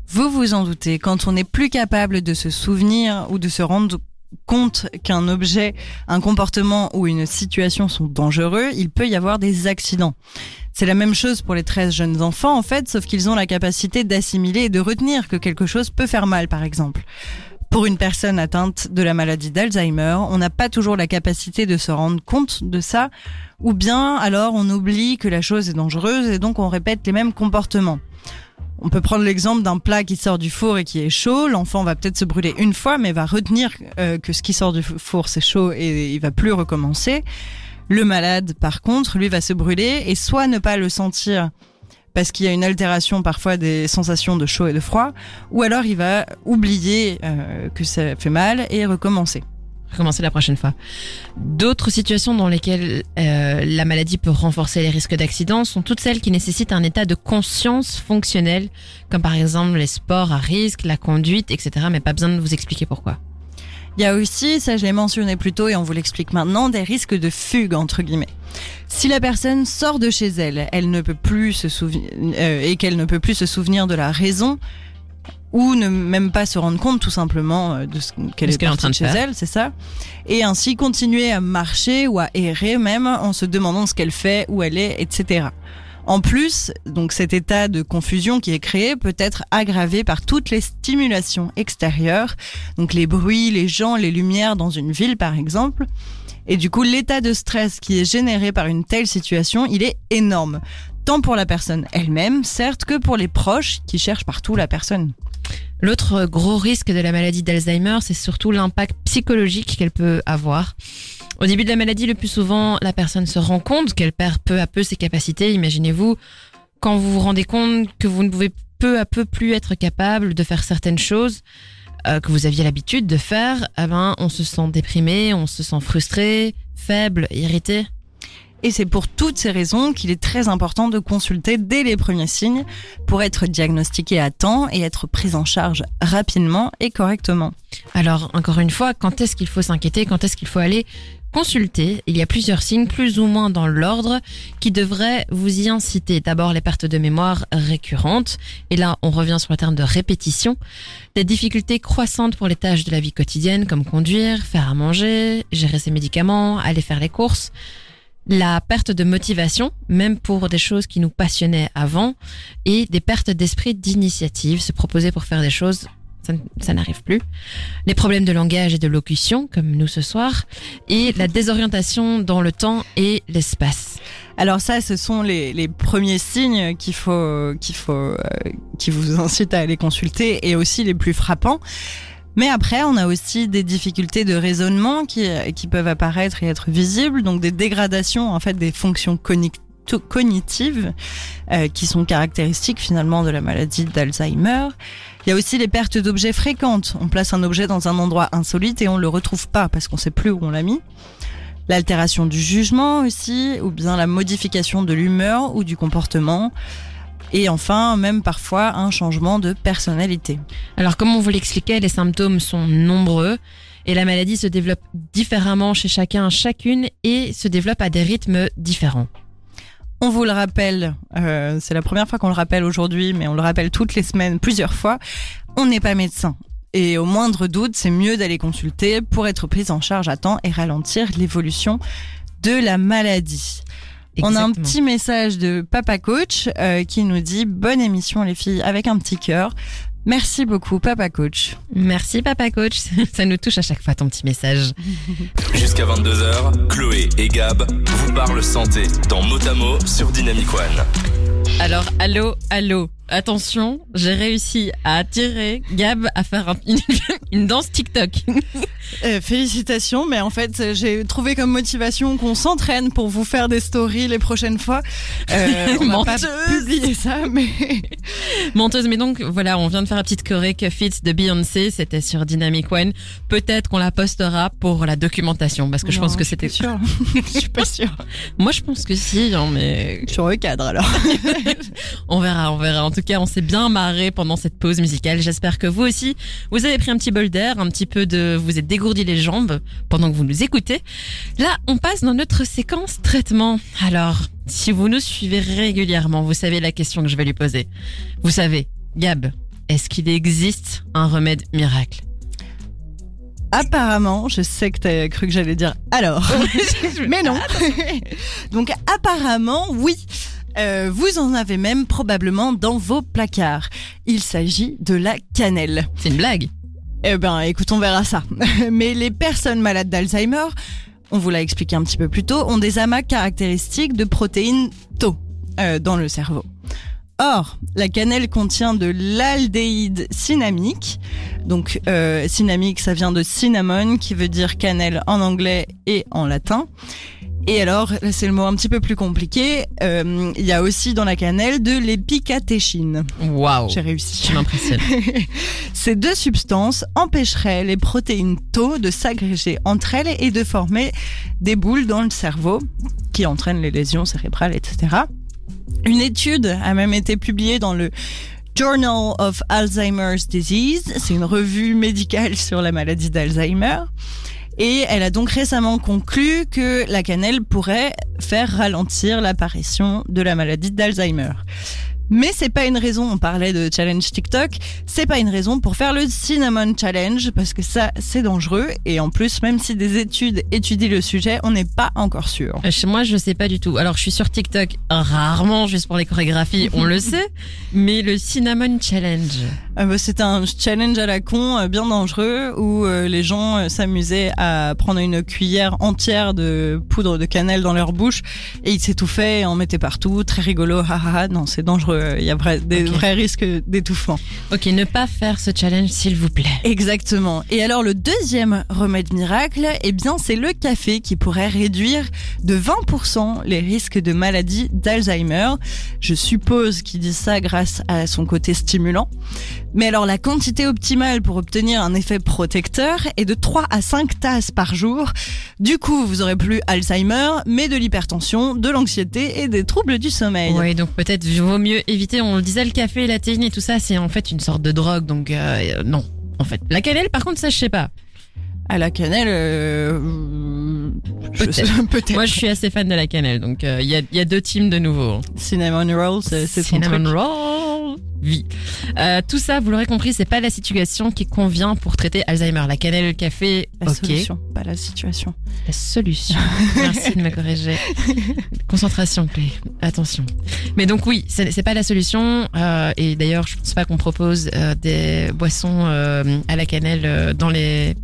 Vous vous en doutez, quand on n'est plus capable de se souvenir ou de se rendre compte qu'un objet, un comportement ou une situation sont dangereux, il peut y avoir des accidents. C'est la même chose pour les 13 jeunes enfants en fait, sauf qu'ils ont la capacité d'assimiler et de retenir que quelque chose peut faire mal par exemple. Pour une personne atteinte de la maladie d'Alzheimer, on n'a pas toujours la capacité de se rendre compte de ça, ou bien alors on oublie que la chose est dangereuse et donc on répète les mêmes comportements. On peut prendre l'exemple d'un plat qui sort du four et qui est chaud. L'enfant va peut-être se brûler une fois, mais va retenir euh, que ce qui sort du four c'est chaud et il va plus recommencer. Le malade, par contre, lui va se brûler et soit ne pas le sentir parce qu'il y a une altération parfois des sensations de chaud et de froid, ou alors il va oublier euh, que ça fait mal et recommencer. Recommencer la prochaine fois. D'autres situations dans lesquelles euh, la maladie peut renforcer les risques d'accident sont toutes celles qui nécessitent un état de conscience fonctionnelle, comme par exemple les sports à risque, la conduite, etc. Mais pas besoin de vous expliquer pourquoi. Il y a aussi, ça je l'ai mentionné plus tôt et on vous l'explique maintenant, des risques de fugue entre guillemets. Si la personne sort de chez elle, elle ne peut plus se souvenir euh, et qu'elle ne peut plus se souvenir de la raison ou ne même pas se rendre compte tout simplement euh, de ce qu'elle est, est en train de chez faire. elle, c'est ça. Et ainsi continuer à marcher ou à errer même en se demandant ce qu'elle fait, où elle est, etc. En plus, donc cet état de confusion qui est créé peut être aggravé par toutes les stimulations extérieures, donc les bruits, les gens, les lumières dans une ville par exemple. Et du coup, l'état de stress qui est généré par une telle situation, il est énorme. Tant pour la personne elle-même, certes, que pour les proches qui cherchent partout la personne. L'autre gros risque de la maladie d'Alzheimer, c'est surtout l'impact psychologique qu'elle peut avoir. Au début de la maladie, le plus souvent, la personne se rend compte qu'elle perd peu à peu ses capacités. Imaginez-vous, quand vous vous rendez compte que vous ne pouvez peu à peu plus être capable de faire certaines choses euh, que vous aviez l'habitude de faire, eh ben, on se sent déprimé, on se sent frustré, faible, irrité. Et c'est pour toutes ces raisons qu'il est très important de consulter dès les premiers signes pour être diagnostiqué à temps et être pris en charge rapidement et correctement. Alors, encore une fois, quand est-ce qu'il faut s'inquiéter Quand est-ce qu'il faut aller consulter? Il y a plusieurs signes, plus ou moins dans l'ordre, qui devraient vous y inciter. D'abord, les pertes de mémoire récurrentes. Et là, on revient sur le terme de répétition. Des difficultés croissantes pour les tâches de la vie quotidienne, comme conduire, faire à manger, gérer ses médicaments, aller faire les courses. La perte de motivation, même pour des choses qui nous passionnaient avant, et des pertes d'esprit d'initiative, se proposer pour faire des choses ça, n'arrive plus. Les problèmes de langage et de locution, comme nous ce soir, et la désorientation dans le temps et l'espace. Alors ça, ce sont les, les premiers signes qu'il faut, qu'il faut, euh, qui vous incitent à aller consulter et aussi les plus frappants. Mais après, on a aussi des difficultés de raisonnement qui, peuvent apparaître et être visibles, donc des dégradations en fait des fonctions cogni- cognitives euh, qui sont caractéristiques finalement de la maladie d'Alzheimer. Il y a aussi les pertes d'objets fréquentes. On place un objet dans un endroit insolite et on le retrouve pas parce qu'on sait plus où on l'a mis. L'altération du jugement aussi, ou bien la modification de l'humeur ou du comportement. Et enfin, même parfois, un changement de personnalité. Alors, comme on vous l'expliquait, les symptômes sont nombreux et la maladie se développe différemment chez chacun, chacune et se développe à des rythmes différents. On vous le rappelle, euh, c'est la première fois qu'on le rappelle aujourd'hui, mais on le rappelle toutes les semaines, plusieurs fois, on n'est pas médecin. Et au moindre doute, c'est mieux d'aller consulter pour être prise en charge à temps et ralentir l'évolution de la maladie. On a un petit message de Papa Coach euh, qui nous dit bonne émission les filles avec un petit cœur. Merci beaucoup Papa Coach. Merci, papa coach. Ça nous touche à chaque fois ton petit message. Jusqu'à 22h, Chloé et Gab vous parlent santé dans Motamo sur Dynamic One. Alors, allô, allô. Attention, j'ai réussi à attirer Gab à faire un- une, une danse TikTok. Euh, félicitations, mais en fait, j'ai trouvé comme motivation qu'on s'entraîne pour vous faire des stories les prochaines fois. Euh, on pas Menteuse. publier ça, mais Menteuse, mais donc voilà, on vient de faire la petite choré que de Beyoncé, c'était sur Dynamic One. Peut-être qu'on la postera pour la documentation, parce que je pense que c'était. pas sûre. Je suis pas sûre. Moi, je pense que si, hein, mais Je recadre alors. on verra, on verra. En tout cas, on s'est bien marré pendant cette pause musicale. J'espère que vous aussi, vous avez pris un petit bol d'air, un petit peu de, vous êtes dégourdi les jambes pendant que vous nous écoutez. Là, on passe dans notre séquence traitement. Alors, si vous nous suivez régulièrement, vous savez la question que je vais lui poser. Vous savez, Gab, est-ce qu'il existe un remède miracle? Apparemment, je sais que t'as cru que j'allais dire alors, mais non. Donc apparemment, oui. Euh, vous en avez même probablement dans vos placards. Il s'agit de la cannelle. C'est une blague. Eh ben, écoute, on verra ça. Mais les personnes malades d'Alzheimer, on vous l'a expliqué un petit peu plus tôt, ont des amas caractéristiques de protéines Tau euh, dans le cerveau. Or, la cannelle contient de l'aldéhyde cinnamique. Donc, euh, cinnamique, ça vient de cinnamon, qui veut dire cannelle en anglais et en latin. Et alors, c'est le mot un petit peu plus compliqué. euh, Il y a aussi dans la cannelle de l'épicatéchine. Waouh. J'ai réussi. Tu m'impressionnes. Ces deux substances empêcheraient les protéines tau de s'agréger entre elles et de former des boules dans le cerveau qui entraînent les lésions cérébrales, etc. Une étude a même été publiée dans le Journal of Alzheimer's Disease. C'est une revue médicale sur la maladie d'Alzheimer. Et elle a donc récemment conclu que la cannelle pourrait faire ralentir l'apparition de la maladie d'Alzheimer. Mais c'est pas une raison, on parlait de challenge TikTok, c'est pas une raison pour faire le Cinnamon Challenge parce que ça c'est dangereux et en plus même si des études étudient le sujet, on n'est pas encore sûr. Euh, Chez moi, je sais pas du tout. Alors, je suis sur TikTok rarement, juste pour les chorégraphies, on le sait. Mais le Cinnamon Challenge. Euh, bah, c'est un challenge à la con euh, bien dangereux où euh, les gens s'amusaient à prendre une cuillère entière de poudre de cannelle dans leur bouche et ils s'étouffaient et en mettaient partout, très rigolo, haha, non c'est dangereux, il y a des vrais risques d'étouffement. Ok, ne pas faire ce challenge, s'il vous plaît. Exactement. Et alors le deuxième remède miracle, eh bien c'est le café qui pourrait réduire de 20% les risques de maladie d'Alzheimer. Je suppose qu'il dit ça grâce à son côté stimulant. Mais alors la quantité optimale pour obtenir un effet protecteur est de 3 à 5 tasses par jour. Du coup, vous aurez plus Alzheimer, mais de l'hypertension, de l'anxiété et des troubles du sommeil. Oui, donc peut-être vaut mieux éviter. On le disait, le café, la théine et tout ça, c'est en fait une sorte de drogue. Donc euh, non, en fait. La cannelle, par contre, ça, je sais pas. À la cannelle, euh, Peut-être. sais- peut-être. Moi, je suis assez fan de la cannelle. Donc euh, il y, a, il y a deux teams de nouveau. Cinnamon rolls, c'est c'est son truc. Cinnamon roll. Vie. Euh, tout ça, vous l'aurez compris, c'est pas la situation qui convient pour traiter Alzheimer. La cannelle, le café, La ok. solution, pas la situation. La solution. Merci de me corriger. Concentration, Clé. Attention. Mais donc oui, c'est pas la solution. euh, et d'ailleurs, je pense pas qu'on propose euh, des boissons à la cannelle dans les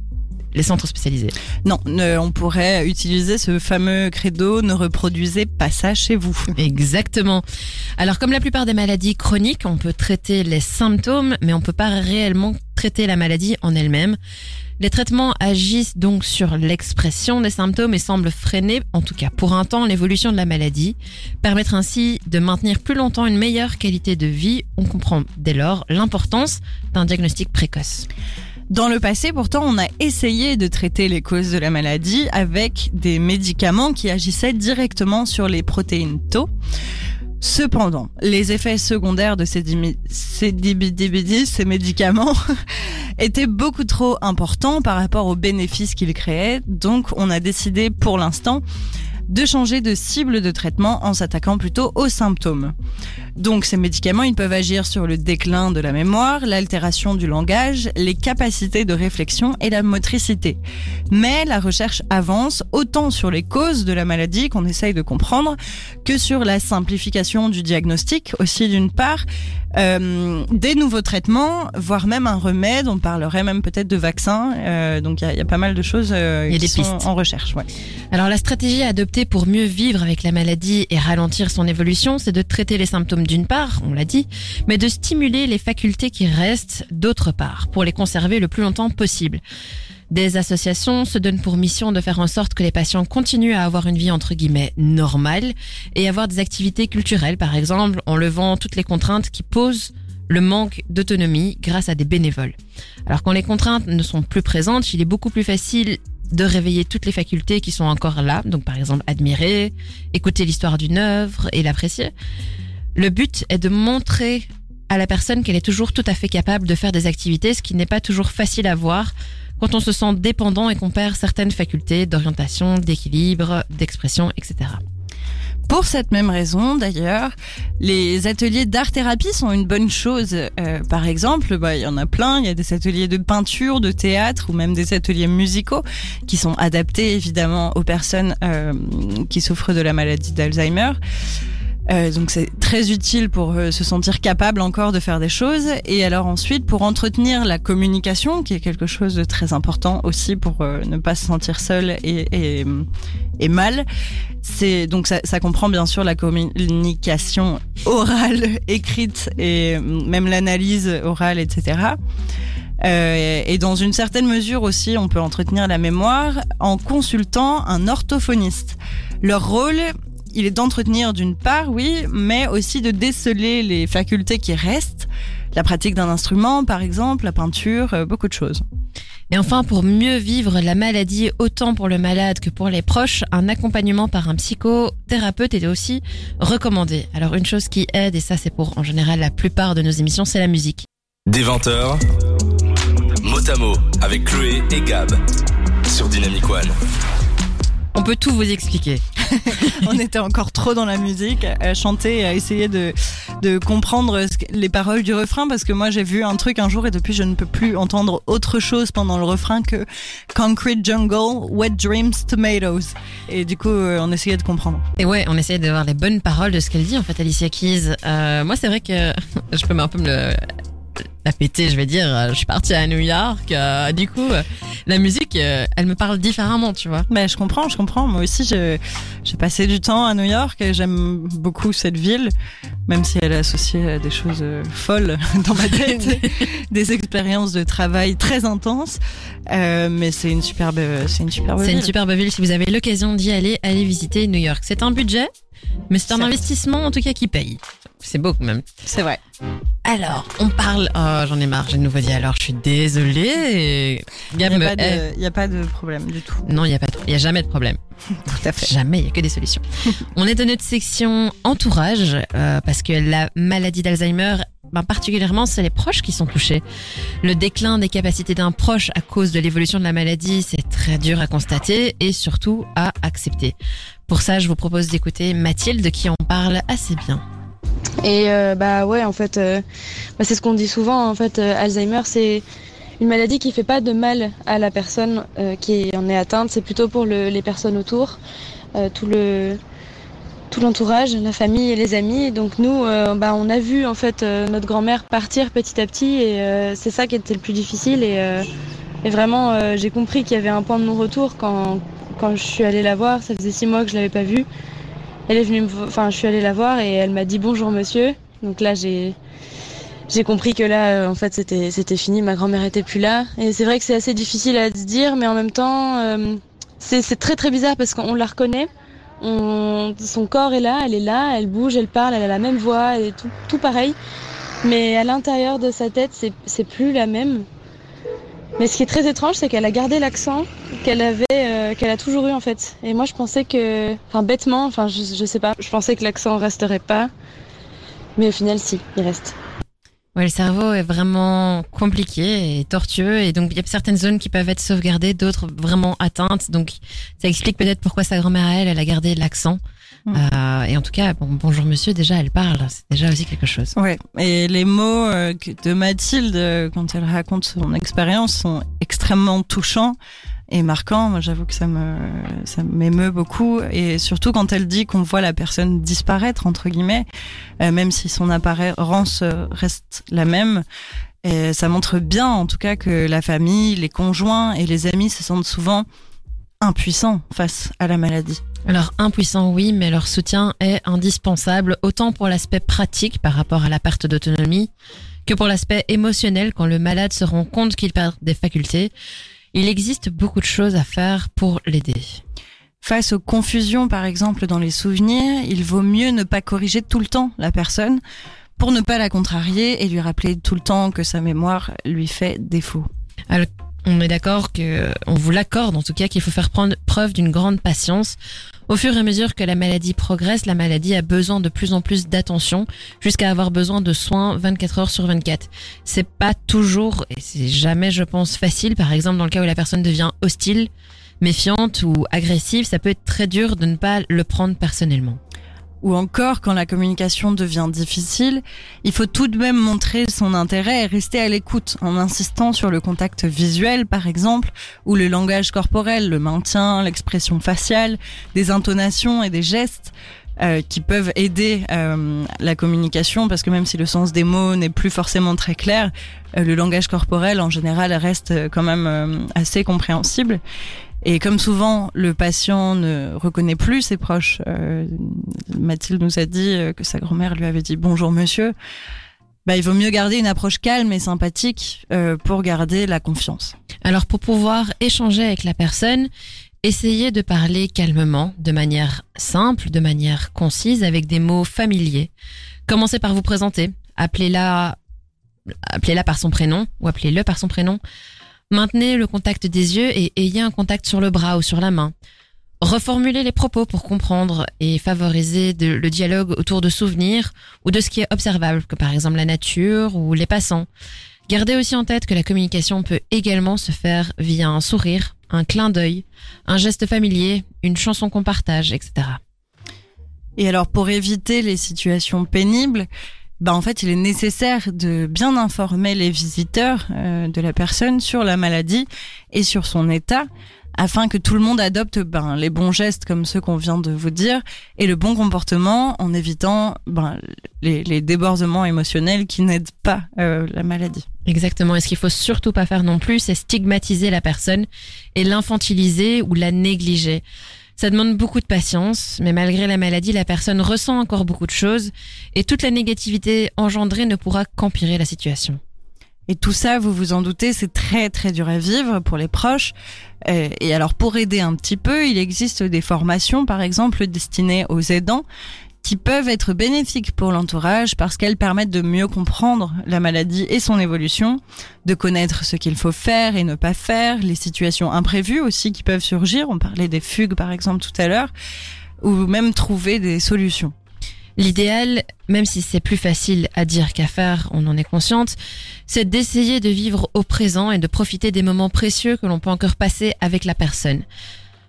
les centres spécialisés. Non, ne- on pourrait utiliser ce fameux credo ne reproduisez pas ça chez vous. Exactement. Alors, comme la plupart des maladies chroniques, on peut traiter les symptômes, mais on peut pas réellement traiter la maladie en elle-même. Les traitements agissent donc sur l'expression des symptômes et semblent freiner, en tout cas pour un temps, l'évolution de la maladie, permettre ainsi de maintenir plus longtemps une meilleure qualité de vie. On comprend dès lors l'importance d'un diagnostic précoce. Dans le passé, pourtant, on a essayé de traiter les causes de la maladie avec des médicaments qui agissaient directement sur les protéines Tau. Cependant, les effets secondaires de ces, ces médicaments, étaient beaucoup trop importants par rapport aux bénéfices qu'ils créaient. Donc, on a décidé pour l'instant de changer de cible de traitement en s'attaquant plutôt aux symptômes. Donc ces médicaments, ils peuvent agir sur le déclin de la mémoire, l'altération du langage, les capacités de réflexion et la motricité. Mais la recherche avance autant sur les causes de la maladie qu'on essaye de comprendre que sur la simplification du diagnostic aussi d'une part, euh, des nouveaux traitements, voire même un remède. On parlerait même peut-être de vaccins. Euh, donc il y, a- il y a pas mal de choses euh, qui des sont pistes. en recherche. Ouais. Alors la stratégie adoptée pour mieux vivre avec la maladie et ralentir son évolution, c'est de traiter les symptômes d'une part, on l'a dit, mais de stimuler les facultés qui restent d'autre part, pour les conserver le plus longtemps possible. Des associations se donnent pour mission de faire en sorte que les patients continuent à avoir une vie entre guillemets normale et avoir des activités culturelles, par exemple, en levant toutes les contraintes qui posent le manque d'autonomie grâce à des bénévoles. Alors quand les contraintes ne sont plus présentes, il est beaucoup plus facile de réveiller toutes les facultés qui sont encore là, donc par exemple admirer, écouter l'histoire d'une œuvre et l'apprécier. Le but est de montrer à la personne qu'elle est toujours tout à fait capable de faire des activités, ce qui n'est pas toujours facile à voir quand on se sent dépendant et qu'on perd certaines facultés d'orientation, d'équilibre, d'expression, etc. Pour cette même raison, d'ailleurs, les ateliers d'art-thérapie sont une bonne chose. Euh, par exemple, bah, il y en a plein. Il y a des ateliers de peinture, de théâtre ou même des ateliers musicaux qui sont adaptés évidemment aux personnes euh, qui souffrent de la maladie d'Alzheimer. Euh, donc c'est très utile pour euh, se sentir capable encore de faire des choses. Et alors ensuite, pour entretenir la communication, qui est quelque chose de très important aussi pour euh, ne pas se sentir seul et, et, et mal, c'est donc ça, ça, comprend bien sûr la communication orale, écrite et même l'analyse orale, etc. Et dans une certaine mesure aussi, on peut entretenir la mémoire en consultant un orthophoniste. Leur rôle il est d'entretenir d'une part, oui, mais aussi de déceler les facultés qui restent, la pratique d'un instrument, par exemple, la peinture, euh, beaucoup de choses. Et enfin, pour mieux vivre la maladie, autant pour le malade que pour les proches, un accompagnement par un psychothérapeute est aussi recommandé. Alors une chose qui aide, et ça c'est pour en général la plupart de nos émissions, c'est la musique. Des 20 mot à mot, avec Chloé et Gab, sur Dynamic One. On peut tout vous expliquer. on était encore trop dans la musique, à chanter et à essayer de, comprendre les paroles du refrain parce que moi j'ai vu un truc un jour et depuis je ne peux plus entendre autre chose pendant le refrain que Concrete Jungle, Wet Dreams, Tomatoes. Et du coup euh, on essayait de comprendre. Et ouais, on essayait de voir les bonnes paroles de ce qu'elle dit en fait Alicia Keys. Euh, moi c'est vrai que je peux un peu me le la péter, je vais dire. Je suis partie à New York. Euh, du coup, euh, la musique, euh, elle me parle différemment, tu vois. Mais je comprends, je comprends. Moi aussi, j'ai passé du temps à New York et j'aime beaucoup cette ville, même si elle est associée à des choses folles dans ma tête, des expériences de travail très intenses. mais c'est une superbe, c'est une superbe ville. C'est une superbe ville. Si vous avez l'occasion d'y aller, allez visiter New York. C'est un budget, mais c'est un investissement en tout cas qui paye. C'est beau quand même. C'est vrai. Alors, on parle. Oh, j'en ai marre, j'ai de nouveau dit alors, je suis désolée. Il n'y a, pas de problème du tout. Non, il n'y a, pas y a jamais de problème. tout à fait. Jamais, il n'y a que des solutions. on est dans notre section entourage, euh, parce que la maladie d'Alzheimer, ben, particulièrement, c'est les proches qui sont touchés. Le déclin des capacités d'un proche à cause de l'évolution de la maladie, c'est très dur à constater et surtout à accepter. Pour ça, je vous propose d'écouter Mathilde qui en parle assez bien. Et euh, bah ouais, en fait, euh, bah, c'est ce qu'on dit souvent. En fait, euh, Alzheimer, c'est une maladie qui fait pas de mal à la personne qui en est atteinte. C'est plutôt pour les personnes autour, tout l'entourage, la famille et les amis. Donc nous, bah, on a vu en fait notre grand-mère partir petit à petit, et c'est ça qui était le plus difficile. Et, et vraiment, j'ai compris qu'il y avait un point de non-retour quand quand je suis allée la voir. Ça faisait six mois que je l'avais pas vue. Elle est venue, enfin, je suis allée la voir et elle m'a dit bonjour monsieur. Donc là, j'ai j'ai compris que là, euh, en fait, c'était c'était fini. Ma grand-mère était plus là. Et c'est vrai que c'est assez difficile à dire, mais en même temps, euh, c'est très très bizarre parce qu'on la reconnaît. On, son corps est là, elle est là, elle bouge, elle parle, elle a la même voix, elle tout, tout pareil. Mais à l'intérieur de sa tête, c'est plus la même. Mais ce qui est très étrange, c'est qu'elle a gardé l'accent qu'elle avait, euh, qu'elle a toujours eu en fait. Et moi, je pensais que, enfin bêtement, enfin je, je sais pas, je pensais que l'accent resterait pas, mais au final, si, il reste. Ouais, le cerveau est vraiment compliqué et tortueux et donc il y a certaines zones qui peuvent être sauvegardées, d'autres vraiment atteintes. Donc ça explique peut-être pourquoi sa grand-mère elle, elle a gardé l'accent. Mm. Euh, et en tout cas, bon, bonjour monsieur, déjà elle parle, c'est déjà aussi quelque chose. Ouais. Et les mots euh, de Mathilde euh, quand elle raconte son expérience sont extrêmement touchants et marquants. Moi, j'avoue que ça me ça m'émeut beaucoup et surtout quand elle dit qu'on voit la personne disparaître entre guillemets, même si son apparence reste la même. Et ça montre bien, en tout cas, que la famille, les conjoints et les amis se sentent souvent impuissants face à la maladie. Alors impuissant oui, mais leur soutien est indispensable autant pour l'aspect pratique par rapport à la perte d'autonomie que pour l'aspect émotionnel quand le malade se rend compte qu'il perd des facultés. Il existe beaucoup de choses à faire pour l'aider. Face aux confusions, par exemple, dans les souvenirs, il vaut mieux ne pas corriger tout le temps la personne pour ne pas la contrarier et lui rappeler tout le temps que sa mémoire lui fait défaut. Alors, on est d'accord que, on vous l'accorde en tout cas qu'il faut faire prendre preuve d'une grande patience. Au fur et à mesure que la maladie progresse, la maladie a besoin de plus en plus d'attention jusqu'à avoir besoin de soins 24 heures sur 24. C'est pas toujours et c'est jamais, je pense, facile. Par exemple, dans le cas où la personne devient hostile, méfiante ou agressive, ça peut être très dur de ne pas le prendre personnellement ou encore quand la communication devient difficile, il faut tout de même montrer son intérêt et rester à l'écoute en insistant sur le contact visuel par exemple, ou le langage corporel, le maintien, l'expression faciale, des intonations et des gestes. Euh, qui peuvent aider euh, la communication parce que même si le sens des mots n'est plus forcément très clair, euh, le langage corporel en général reste quand même assez compréhensible. Et comme souvent, le patient ne reconnaît plus ses proches. Euh, Mathilde nous a dit euh, que sa grand-mère lui avait dit bonjour monsieur. Bah, il vaut mieux garder une approche calme et sympathique euh, pour garder la confiance. Alors pour pouvoir échanger avec la personne, essayez de parler calmement, de manière simple, de manière concise, avec des mots familiers. Commencez par vous présenter. Appelez-la, appelez-la par son prénom ou appelez-le par son prénom. Maintenez le contact des yeux et ayez un contact sur le bras ou sur la main. Reformulez les propos pour comprendre et favoriser le dialogue autour de souvenirs ou de ce qui est observable, que par exemple la nature ou les passants. Gardez aussi en tête que la communication peut également se faire via un sourire, un clin d'œil, un geste familier, une chanson qu'on partage, etc. Et alors pour éviter les situations pénibles, bah en fait, il est nécessaire de bien informer les visiteurs euh, de la personne sur la maladie et sur son état afin que tout le monde adopte ben, les bons gestes comme ceux qu'on vient de vous dire et le bon comportement en évitant ben, les, les débordements émotionnels qui n'aident pas euh, la maladie. Exactement. Et ce qu'il faut surtout pas faire non plus, c'est stigmatiser la personne et l'infantiliser ou la négliger. Ça demande beaucoup de patience, mais malgré la maladie, la personne ressent encore beaucoup de choses et toute la négativité engendrée ne pourra qu'empirer la situation. Et tout ça, vous vous en doutez, c'est très très dur à vivre pour les proches. Euh, et alors pour aider un petit peu, il existe des formations, par exemple, destinées aux aidants qui peuvent être bénéfiques pour l'entourage parce qu'elles permettent de mieux comprendre la maladie et son évolution, de connaître ce qu'il faut faire et ne pas faire, les situations imprévues aussi qui peuvent surgir, on parlait des fugues par exemple tout à l'heure, ou même trouver des solutions. L'idéal, même si c'est plus facile à dire qu'à faire, on en est consciente, c'est d'essayer de vivre au présent et de profiter des moments précieux que l'on peut encore passer avec la personne.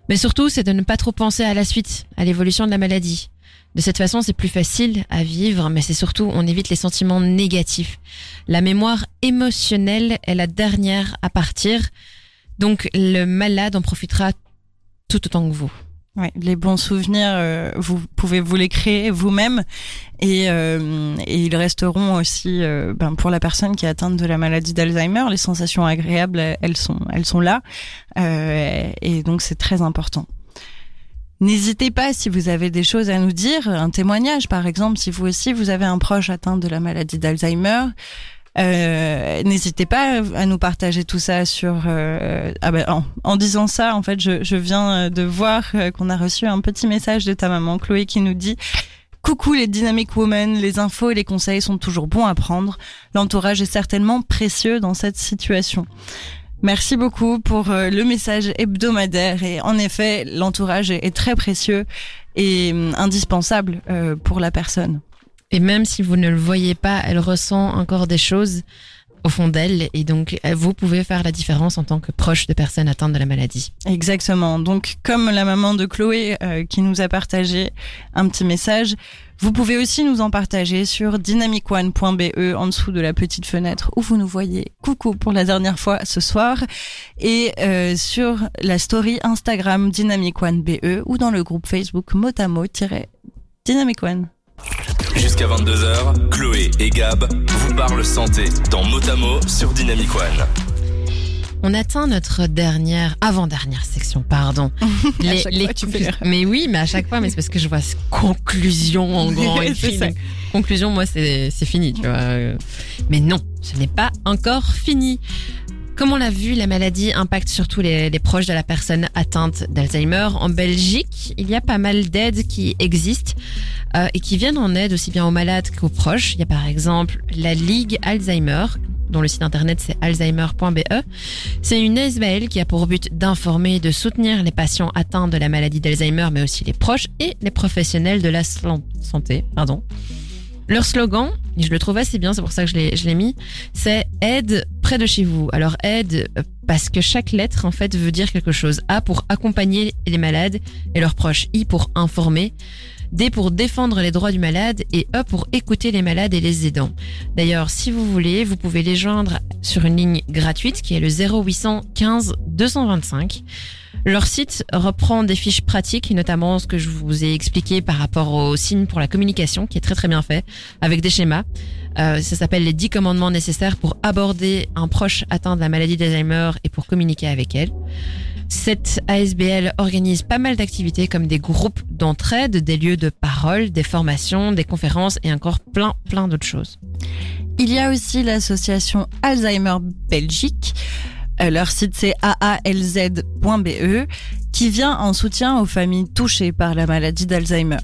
Mais surtout, c'est de ne pas trop penser à la suite, à l'évolution de la maladie. De cette façon, c'est plus facile à vivre, mais c'est surtout, on évite les sentiments négatifs. La mémoire émotionnelle est la dernière à partir, donc le malade en profitera tout autant que vous. Oui, les bons souvenirs, euh, vous pouvez vous les créer vous-même et, euh, et, ils resteront aussi euh, ben, pour la personne qui est atteinte de la maladie d'Alzheimer. Les sensations agréables, elles sont, elles sont là et donc c'est très important. N'hésitez pas si vous avez des choses à nous dire, un témoignage par exemple, si vous aussi vous avez un proche atteint de la maladie d'Alzheimer. Euh, N'hésitez pas à nous partager tout ça sur. Euh, ah ben, en, disant ça, en fait, je, viens de voir euh, qu'on a reçu un petit message de ta maman Chloé qui nous dit. Coucou les Dynamic Women, les infos et les conseils sont toujours bons à prendre. L'entourage est certainement précieux dans cette situation. Merci beaucoup pour euh, le message hebdomadaire et en effet, l'entourage est très précieux et hum, indispensable euh, pour la personne. Et même si vous ne le voyez pas, elle ressent encore des choses au fond d'elle et donc vous pouvez faire la différence en tant que proche de personnes atteintes de la maladie. Exactement. Donc comme la maman de Chloé euh, qui nous a partagé un petit message, vous pouvez aussi nous en partager sur dynamicone.be en dessous de la petite fenêtre où vous nous voyez. Coucou pour la dernière fois ce soir et euh, sur la story Instagram dynamicone.be ou dans le groupe Facebook motamo-dynamicone. Jusqu'à 22h, Chloé et Gab vous parlent santé dans Motamo sur Dynamic One. On atteint notre dernière, avant-dernière section, pardon. À chaque fois, tu fais l'erreur. mais oui, mais à chaque fois, mais c'est parce que je vois conclusion en grand écrit. conclusion, moi, c'est c'est fini, tu vois. Euh, Mais non, ce n'est pas encore fini. Comme on l'a vu, la maladie impacte surtout les, les proches de la personne atteinte d'Alzheimer. En Belgique, il y a pas mal d'aides qui existent euh, et qui viennent en aide aussi bien aux malades qu'aux proches. Il y a par exemple la Ligue Alzheimer, dont le site internet c'est alzheimer.be. C'est une ASBL qui a pour but d'informer et de soutenir les patients atteints de la maladie d'Alzheimer, mais aussi les proches et les professionnels de la santé. Pardon. Leur slogan, et je le trouve assez bien, c'est pour ça que je l'ai, mis, c'est aide près de chez vous. Alors aide parce que chaque lettre en fait veut dire quelque chose. A pour accompagner les malades et leurs proches. I pour informer. D pour défendre les droits du malade et E pour écouter les malades et les aidants. D'ailleurs, si vous voulez, vous pouvez les joindre sur une ligne gratuite qui est le 0800 15 225. Leur site reprend des fiches pratiques, notamment ce que je vous ai expliqué par rapport aux signes pour la communication, qui est très très bien fait, avec des schémas. Euh, ça s'appelle les 10 commandements nécessaires pour aborder un proche atteint de la maladie d'Alzheimer et pour communiquer avec elle. Cette ASBL organise pas mal d'activités comme des groupes d'entraide, des lieux de parole, des formations, des conférences et encore plein plein d'autres choses. Il y a aussi l'association Alzheimer Belgique. Euh, leur site c'est aalz.be qui vient en soutien aux familles touchées par la maladie d'Alzheimer.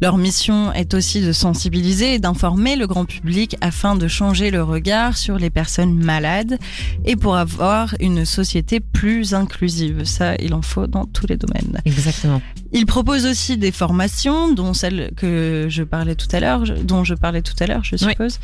Leur mission est aussi de sensibiliser et d'informer le grand public afin de changer le regard sur les personnes malades et pour avoir une société plus inclusive. Ça, il en faut dans tous les domaines. Exactement. Ils proposent aussi des formations, dont celle que je parlais tout à l'heure, dont je parlais tout à l'heure, je Oui. suppose,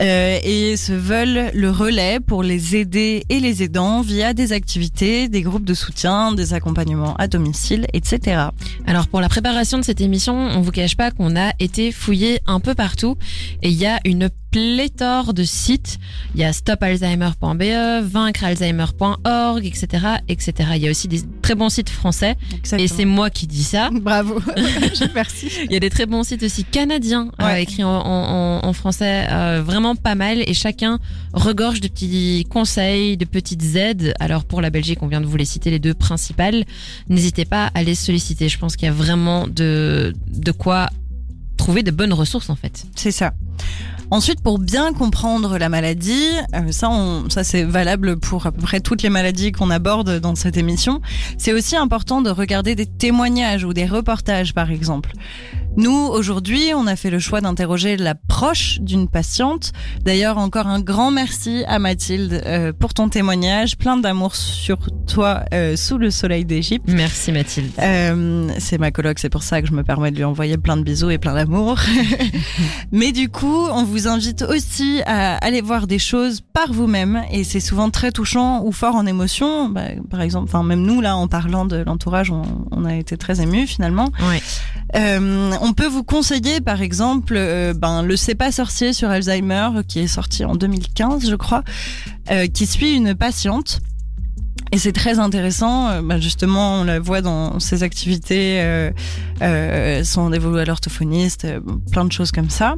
Euh, et se veulent le relais pour les aider et les aidants via des activités, des groupes de soutien, des accompagnements à domicile, etc. Alors pour la préparation de cette émission, on vous cache pas qu'on a été fouillé un peu partout et il y a une pléthore de sites. Il y a stopalzheimer.be, vaincrealzheimer.org, etc., etc. Il y a aussi des très bons sites français et c'est moi qui dis ça. Bravo, merci. Il y a des très bons sites aussi canadiens euh, écrits en, en- en- en français, euh, vraiment pas mal et chacun regorge de petits conseils, de petites aides. Alors pour la Belgique, on vient de vous les citer les deux principales. N'hésitez pas à les solliciter. Je pense qu'il y a vraiment de de quoi trouver de bonnes ressources en fait. C'est ça. Ensuite, pour bien comprendre la maladie, euh, ça, on, ça c'est valable pour à peu près toutes les maladies qu'on aborde dans cette émission. C'est aussi important de regarder des témoignages ou des reportages, par exemple. Nous, aujourd'hui, on a fait le choix d'interroger la proche d'une patiente. D'ailleurs, encore un grand merci à Mathilde euh, pour ton témoignage, plein d'amour sur toi euh, sous le soleil d'Égypte. Merci Mathilde. Euh, c'est ma coloc, c'est pour ça que je me permets de lui envoyer plein de bisous et plein d'amour. Mais du coup, on vous invite aussi à aller voir des choses par vous-même et c'est souvent très touchant ou fort en émotion. Bah, par exemple, enfin même nous là, en parlant de l'entourage, on, on a été très émus finalement. Euh, on peut vous conseiller par exemple euh, ben, le C'est pas sorcier sur Alzheimer qui est sorti en 2015 je crois, euh, qui suit une patiente. Et c'est très intéressant, bah, justement, on la voit dans ses activités, euh, euh, son dévolu à l'orthophoniste, plein de choses comme ça.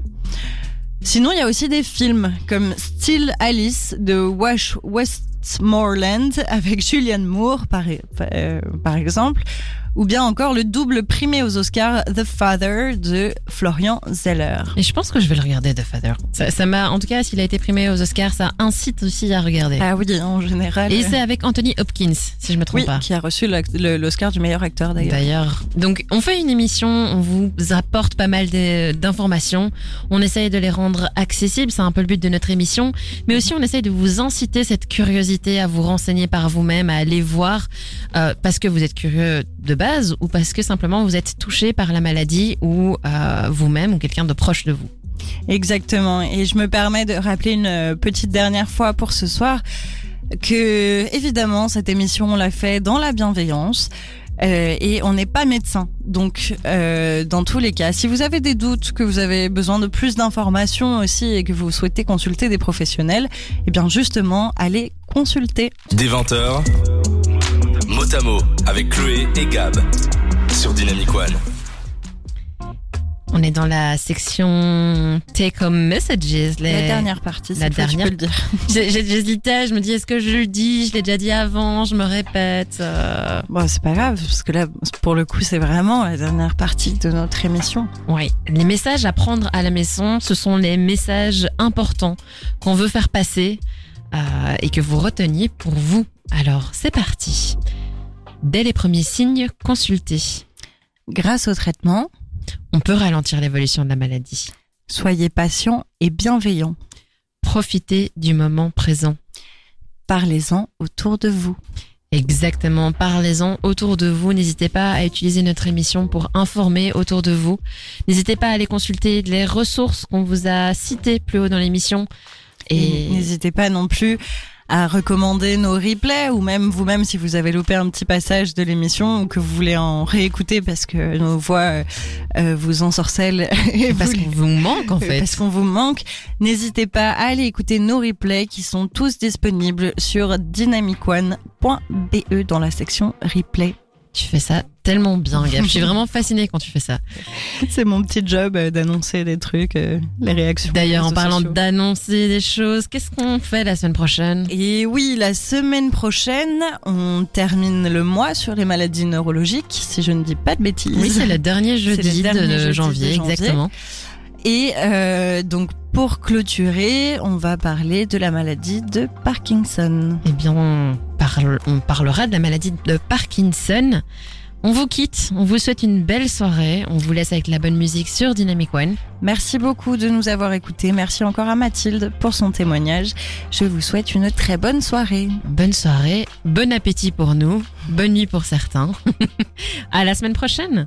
Sinon, il y a aussi des films comme Still Alice de Wash Westmoreland avec Julianne Moore, par, euh, par exemple, ou bien encore le double primé aux Oscars The Father de Florian Zeller. Et je pense que je vais le regarder The Father. Ça m'a, en tout cas, s'il a été primé aux Oscars, ça incite aussi à regarder. Ah oui, en général. Et c'est avec Anthony Hopkins, si je me trompe oui, pas. qui a reçu l'Oscar du meilleur acteur d'ailleurs. D'ailleurs, donc on fait une émission, on vous apporte pas mal d'informations, on essaye de les rendre accessibles, c'est un peu le but de notre émission, mais aussi on essaye de vous inciter cette curiosité à vous renseigner par vous-même, à aller voir, euh, parce que vous êtes curieux de base ou parce que simplement vous êtes touché par la maladie ou euh, vous-même ou quelqu'un de proche de vous? Exactement. Et je me permets de rappeler une euh, petite dernière fois pour ce soir que, évidemment, cette émission, on l'a fait dans la bienveillance. euh, et on n'est pas médecin. Donc, euh, dans tous les cas, si vous avez des doutes, que vous avez besoin de plus d'informations aussi et que vous souhaitez consulter des professionnels, eh bien, justement, allez consulter. Des 20h, mot à mot avec Chloé et Gab sur Dynamic One. On est dans la section Take Home Messages. Les... La dernière partie, La tu dernière. peux le dire. J'hésitais, je me dis est-ce que je le dis? Je l'ai déjà dit avant, je me répète. euh, Bon, c'est pas grave, parce que là, pour le coup, c'est vraiment la dernière partie de notre émission. Oui, les messages à prendre à la maison, ce sont les messages importants qu'on veut faire passer euh, et que vous reteniez pour vous. Alors, c'est parti. Dès les premiers signes, consultez. Grâce au traitement, On peut ralentir l'évolution de la maladie. soyez patient et bienveillant. Profitez du moment présent. Parlez-en autour de vous. Exactement, parlez-en autour de vous. N'hésitez pas à utiliser notre émission pour informer autour de vous. N'hésitez pas à aller consulter les ressources qu'on vous a citées plus haut dans l'émission. Et n'hésitez pas non plus à recommander nos replays ou même vous-même si vous avez loupé un petit passage de l'émission ou que vous voulez en réécouter parce que nos voix euh, euh, vous ensorcellent et parce qu'on vous manque en fait. parce qu'on vous manque, n'hésitez pas à aller écouter nos replays qui sont tous disponibles sur dynamicone.be dans la section replay. Tu fais ça tellement bien, Gab. Je suis vraiment fascinée quand tu fais ça. C'est mon petit job euh, d'annoncer des trucs, euh, les réactions. D'ailleurs, en parlant d'annoncer des choses, qu'est-ce qu'on fait la semaine prochaine? Et oui, la semaine prochaine, on termine le mois sur les maladies neurologiques, si je ne dis pas de bêtises. Oui, c'est le dernier C'est le jeudi dernier de, jeudi de janvier, janvier. exactement. Et euh, donc, pour clôturer, on va parler de la maladie de Parkinson. Eh bien, on, parle, on parlera de la maladie de Parkinson. On vous quitte, on vous souhaite une belle soirée, on vous laisse avec la bonne musique sur Dynamic One. Merci beaucoup de nous avoir écoutés. Merci encore à Mathilde pour son témoignage. Je vous souhaite une très bonne soirée. Bonne soirée, bon appétit pour nous, bonne nuit pour certains. à la semaine prochaine